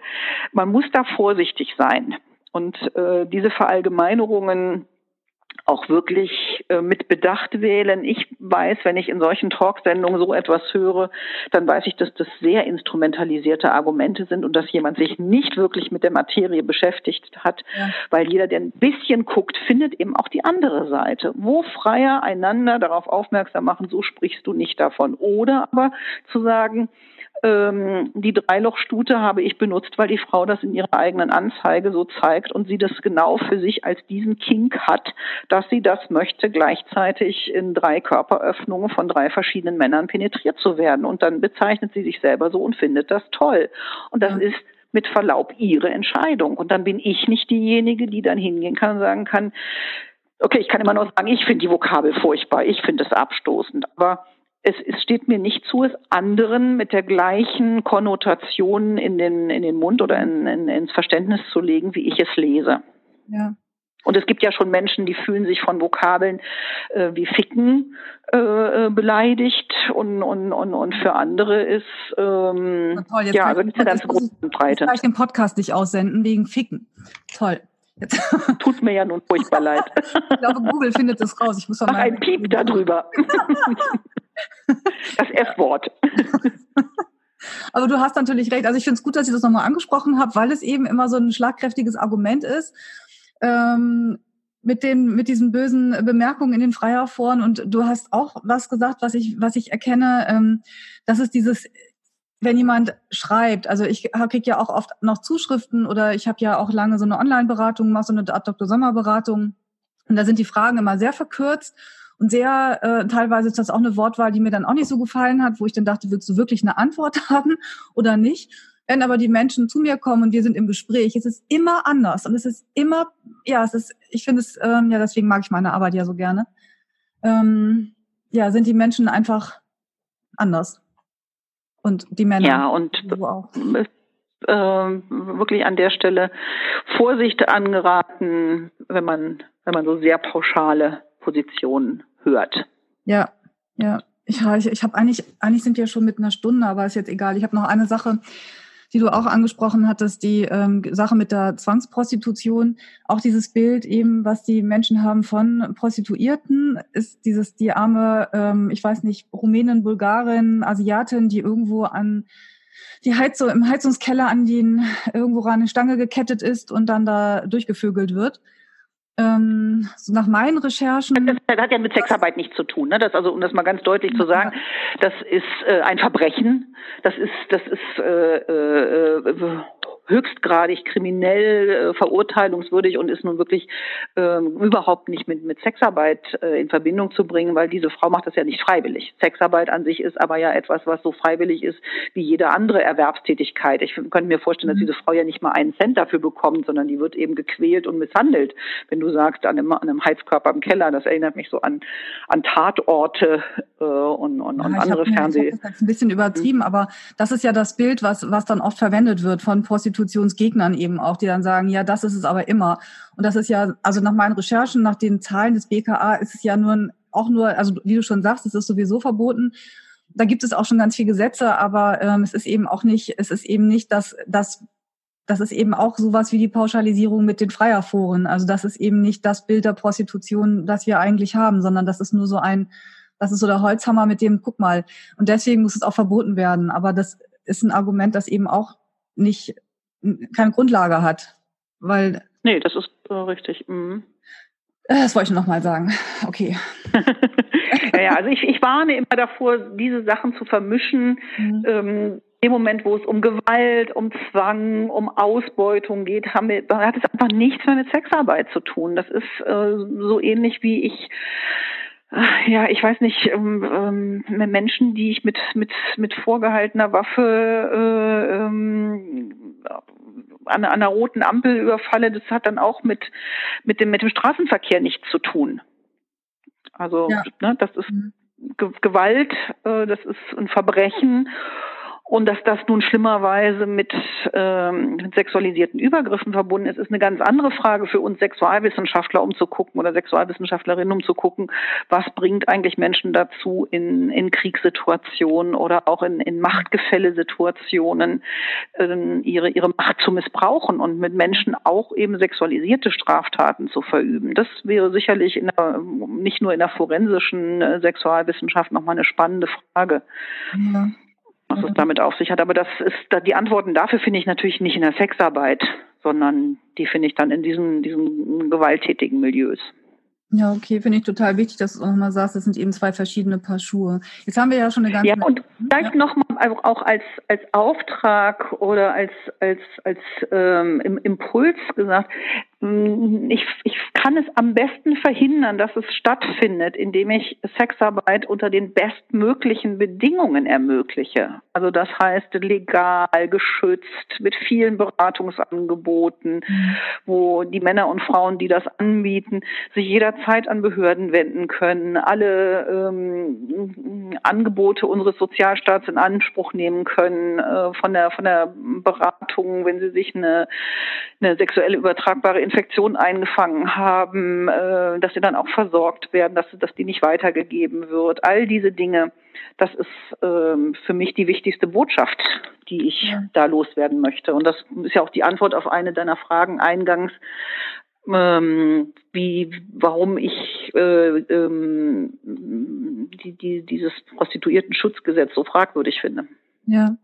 Man muss da vorsichtig sein. Und äh, diese Verallgemeinerungen auch wirklich äh, mit Bedacht wählen. Ich weiß, wenn ich in solchen Talksendungen so etwas höre, dann weiß ich, dass das sehr instrumentalisierte Argumente sind und dass jemand sich nicht wirklich mit der Materie beschäftigt hat, ja. weil jeder, der ein bisschen guckt, findet eben auch die andere Seite. Wo Freier einander darauf aufmerksam machen, so sprichst du nicht davon. Oder aber zu sagen, ähm, die Dreilochstute habe ich benutzt, weil die Frau das in ihrer eigenen Anzeige so zeigt und sie das genau für sich als diesen Kink hat, dass sie das möchte, gleichzeitig in drei Körperöffnungen von drei verschiedenen Männern penetriert zu werden. Und dann bezeichnet sie sich selber so und findet das toll. Und das ist mit Verlaub ihre Entscheidung. Und dann bin ich nicht diejenige, die dann hingehen kann und sagen kann, okay, ich kann immer nur sagen, ich finde die Vokabel furchtbar, ich finde es abstoßend. Aber es, es steht mir nicht zu, es anderen mit der gleichen Konnotation in den, in den Mund oder in, in, ins Verständnis zu legen, wie ich es lese. Ja. Und es gibt ja schon Menschen, die fühlen sich von Vokabeln äh, wie Ficken äh, äh beleidigt und, und, und, und für andere ist ähm, toll, jetzt ja, also eine ganz große Breite. Ich den Podcast nicht aussenden wegen Ficken. Toll. Jetzt. Tut mir ja nun furchtbar leid. Ich glaube, Google findet das raus. Ich muss Mach ein Piep darüber. Das F-Wort. Aber du hast natürlich recht. Also ich finde es gut, dass ich das nochmal angesprochen habe, weil es eben immer so ein schlagkräftiges Argument ist. Ähm, mit den mit diesen bösen Bemerkungen in den Freierforen und du hast auch was gesagt, was ich was ich erkenne, ähm, dass es dieses wenn jemand schreibt, also ich kriege ja auch oft noch Zuschriften oder ich habe ja auch lange so eine Online-Beratung gemacht, so eine Dr. Sommer-Beratung. Und da sind die Fragen immer sehr verkürzt und sehr, äh, teilweise ist das auch eine Wortwahl, die mir dann auch nicht so gefallen hat, wo ich dann dachte, willst du wirklich eine Antwort haben oder nicht? Wenn aber die Menschen zu mir kommen und wir sind im Gespräch, es ist immer anders und es ist immer, ja, es ist, ich finde es, ähm, ja, deswegen mag ich meine Arbeit ja so gerne. Ähm, ja, sind die Menschen einfach anders. Und die Männer. Ja, und auch. Äh, wirklich an der Stelle Vorsicht angeraten, wenn man, wenn man so sehr pauschale Positionen hört. Ja, ja. Ich, ich, ich habe eigentlich, eigentlich sind wir schon mit einer Stunde, aber ist jetzt egal. Ich habe noch eine Sache, die du auch angesprochen hattest, die ähm, Sache mit der Zwangsprostitution, auch dieses Bild eben, was die Menschen haben von Prostituierten, ist dieses die arme, ähm, ich weiß nicht, Rumänin, Bulgarin, Asiatin, die irgendwo an die Heizung im Heizungskeller an den irgendwo an eine Stange gekettet ist und dann da durchgevögelt wird ähm, so nach meinen Recherchen. Das, das, hat ja mit Sexarbeit nichts zu tun. Ne? Das also, um das mal ganz deutlich zu sagen, das ist äh, ein Verbrechen. Das ist, das ist äh, äh, höchstgradig kriminell äh, verurteilungswürdig und ist nun wirklich äh, überhaupt nicht mit, mit Sexarbeit äh, in Verbindung zu bringen, weil diese Frau macht das ja nicht freiwillig. Sexarbeit an sich ist aber ja etwas, was so freiwillig ist wie jede andere Erwerbstätigkeit. Ich könnte mir vorstellen, dass mhm. diese Frau ja nicht mal einen Cent dafür bekommt, sondern die wird eben gequält und misshandelt. Wenn du sagst, an einem, an einem Heizkörper im Keller, das erinnert mich so an, an Tatorte äh, und, und, ja, und andere Fernseh. Das ist ein bisschen übertrieben, aber das ist ja das Bild, was, was dann oft verwendet wird von Prostituierten Prostitutionsgegnern eben auch, die dann sagen, ja, das ist es aber immer. Und das ist ja, also nach meinen Recherchen, nach den Zahlen des BKA ist es ja nur auch nur, also wie du schon sagst, es ist sowieso verboten. Da gibt es auch schon ganz viele Gesetze, aber ähm, es ist eben auch nicht, es ist eben nicht das, das das ist eben auch sowas wie die Pauschalisierung mit den Freierforen. Also das ist eben nicht das Bild der Prostitution, das wir eigentlich haben, sondern das ist nur so ein, das ist so der Holzhammer mit dem, guck mal. Und deswegen muss es auch verboten werden. Aber das ist ein Argument, das eben auch nicht keine Grundlage hat. Weil. Nee, das ist äh, richtig. Mhm. Das wollte ich noch mal sagen. Okay. ja, ja, also ich, ich warne immer davor, diese Sachen zu vermischen. Mhm. Ähm, im Moment, wo es um Gewalt, um Zwang, um Ausbeutung geht, haben wir, da hat es einfach nichts mehr mit Sexarbeit zu tun. Das ist äh, so ähnlich wie ich ja, ich weiß nicht, ähm, ähm, Menschen, die ich mit mit mit vorgehaltener Waffe äh, ähm, an, an einer roten Ampel überfalle, das hat dann auch mit mit dem mit dem Straßenverkehr nichts zu tun. Also ja. ne, das ist mhm. Gewalt, äh, das ist ein Verbrechen und dass das nun schlimmerweise mit, ähm, mit sexualisierten Übergriffen verbunden ist, ist eine ganz andere Frage für uns Sexualwissenschaftler, um zu gucken oder Sexualwissenschaftlerinnen, um zu gucken, was bringt eigentlich Menschen dazu, in, in Kriegssituationen oder auch in, in Machtgefälle-Situationen äh, ihre, ihre Macht zu missbrauchen und mit Menschen auch eben sexualisierte Straftaten zu verüben. Das wäre sicherlich in der, nicht nur in der forensischen äh, Sexualwissenschaft nochmal eine spannende Frage. Ja was es damit auf sich hat. Aber das ist, die Antworten dafür finde ich natürlich nicht in der Sexarbeit, sondern die finde ich dann in diesen, diesen gewalttätigen Milieus. Ja, okay, finde ich total wichtig, dass du auch mal sagst, das sind eben zwei verschiedene Paar Schuhe. Jetzt haben wir ja schon eine ganze. Ja, und vielleicht ja. nochmal auch als, als Auftrag oder als, als, als ähm, Impuls gesagt, ich, ich kann es am besten verhindern, dass es stattfindet, indem ich Sexarbeit unter den bestmöglichen Bedingungen ermögliche. Also das heißt legal, geschützt, mit vielen Beratungsangeboten, mhm. wo die Männer und Frauen, die das anbieten, sich jederzeit an Behörden wenden können, alle ähm, Angebote unseres Sozialstaats in Anspruch nehmen können, äh, von der von der Beratung, wenn sie sich eine, eine sexuelle übertragbare Infektion eingefangen haben, äh, dass sie dann auch versorgt werden, dass, dass die nicht weitergegeben wird. All diese Dinge, das ist ähm, für mich die wichtigste Botschaft, die ich ja. da loswerden möchte. Und das ist ja auch die Antwort auf eine deiner Fragen eingangs, ähm, wie, warum ich äh, ähm, die, die, dieses Prostituierten-Schutzgesetz so fragwürdig finde. Ja.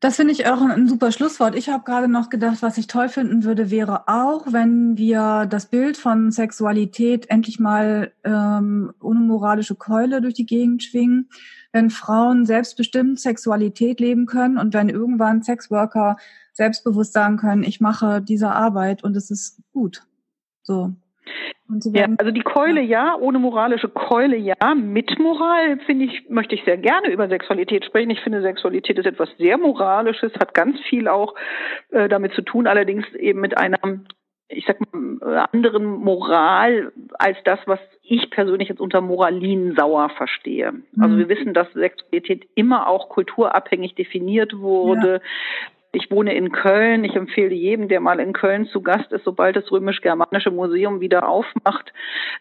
Das finde ich auch ein super Schlusswort. Ich habe gerade noch gedacht, was ich toll finden würde, wäre auch, wenn wir das Bild von Sexualität endlich mal ähm, ohne moralische Keule durch die Gegend schwingen, wenn Frauen selbstbestimmt Sexualität leben können und wenn irgendwann Sexworker selbstbewusst sagen können, ich mache diese Arbeit und es ist gut. So. Ja, also die Keule ja, ohne moralische Keule ja, mit Moral finde ich, möchte ich sehr gerne über Sexualität sprechen. Ich finde, Sexualität ist etwas sehr Moralisches, hat ganz viel auch äh, damit zu tun, allerdings eben mit einer, ich sag mal, anderen Moral als das, was ich persönlich jetzt unter Moralin sauer verstehe. Also mhm. wir wissen, dass Sexualität immer auch kulturabhängig definiert wurde. Ich wohne in Köln. Ich empfehle jedem, der mal in Köln zu Gast ist, sobald das römisch-germanische Museum wieder aufmacht,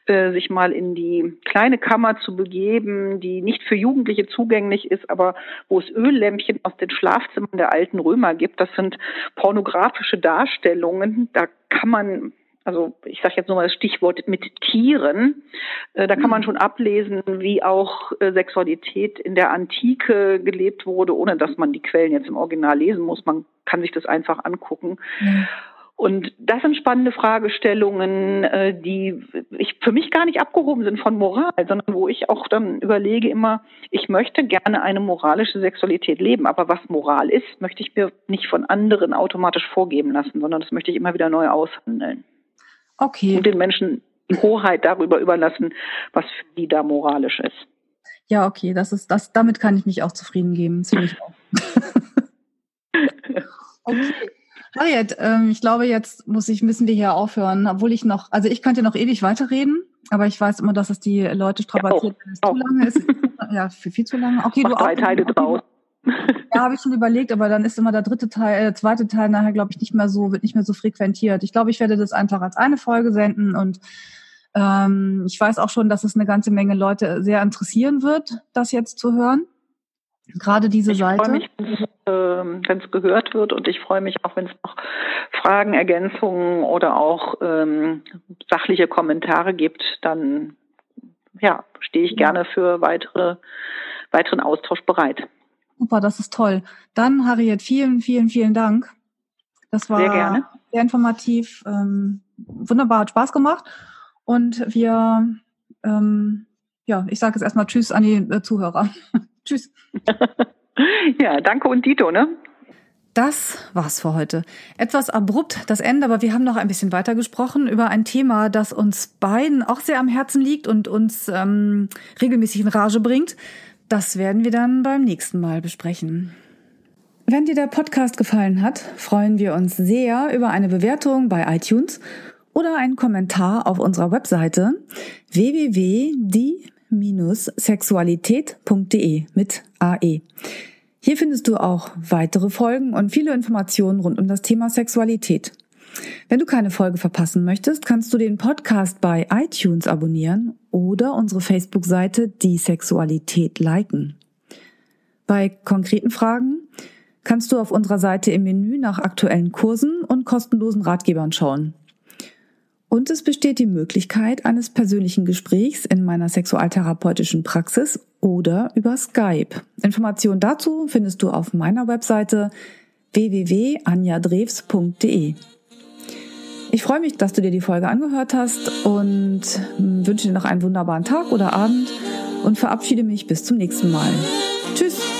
äh, sich mal in die kleine Kammer zu begeben, die nicht für Jugendliche zugänglich ist, aber wo es Öllämpchen aus den Schlafzimmern der alten Römer gibt. Das sind pornografische Darstellungen. Da kann man also ich sage jetzt nur mal das Stichwort mit Tieren, äh, da kann man mhm. schon ablesen, wie auch äh, Sexualität in der Antike gelebt wurde, ohne dass man die Quellen jetzt im Original lesen muss. Man kann sich das einfach angucken. Mhm. Und das sind spannende Fragestellungen, äh, die ich, für mich gar nicht abgehoben sind von Moral, sondern wo ich auch dann überlege immer, ich möchte gerne eine moralische Sexualität leben, aber was Moral ist, möchte ich mir nicht von anderen automatisch vorgeben lassen, sondern das möchte ich immer wieder neu aushandeln. Okay. Und den Menschen die Hoheit darüber überlassen, was für die da moralisch ist. Ja, okay, das ist das. Damit kann ich mich auch zufrieden geben. Ziemlich auch. okay. Harriet, ähm, ich glaube, jetzt muss ich, müssen wir hier aufhören, obwohl ich noch, also ich könnte noch ewig weiterreden, aber ich weiß immer, dass es die Leute strapaziert, wenn es zu lange ist. Ja, für viel zu lange. Okay, Mach du drei auch. Teile draus. Ja, habe ich schon überlegt, aber dann ist immer der dritte Teil, der äh, zweite Teil nachher, glaube ich, nicht mehr so, wird nicht mehr so frequentiert. Ich glaube, ich werde das einfach als eine Folge senden und ähm, ich weiß auch schon, dass es eine ganze Menge Leute sehr interessieren wird, das jetzt zu hören. Gerade diese ich Seite. Ich freue mich, wenn es gehört wird und ich freue mich auch, wenn es noch Fragen, Ergänzungen oder auch ähm, sachliche Kommentare gibt, dann ja, stehe ich gerne für weitere, weiteren Austausch bereit. Super, das ist toll. Dann, Harriet, vielen, vielen, vielen Dank. Das war sehr, sehr informativ, ähm, wunderbar, hat Spaß gemacht. Und wir, ähm, ja, ich sage jetzt erstmal Tschüss an die äh, Zuhörer. tschüss. ja, danke und Dito, ne? Das war's für heute. Etwas abrupt das Ende, aber wir haben noch ein bisschen weiter gesprochen über ein Thema, das uns beiden auch sehr am Herzen liegt und uns ähm, regelmäßig in Rage bringt. Das werden wir dann beim nächsten Mal besprechen. Wenn dir der Podcast gefallen hat, freuen wir uns sehr über eine Bewertung bei iTunes oder einen Kommentar auf unserer Webseite www.die-sexualität.de mit AE. Hier findest du auch weitere Folgen und viele Informationen rund um das Thema Sexualität. Wenn du keine Folge verpassen möchtest, kannst du den Podcast bei iTunes abonnieren oder unsere Facebook-Seite Die Sexualität liken. Bei konkreten Fragen kannst du auf unserer Seite im Menü nach aktuellen Kursen und kostenlosen Ratgebern schauen. Und es besteht die Möglichkeit eines persönlichen Gesprächs in meiner sexualtherapeutischen Praxis oder über Skype. Informationen dazu findest du auf meiner Webseite www.anjadrews.de. Ich freue mich, dass du dir die Folge angehört hast und wünsche dir noch einen wunderbaren Tag oder Abend und verabschiede mich bis zum nächsten Mal. Tschüss!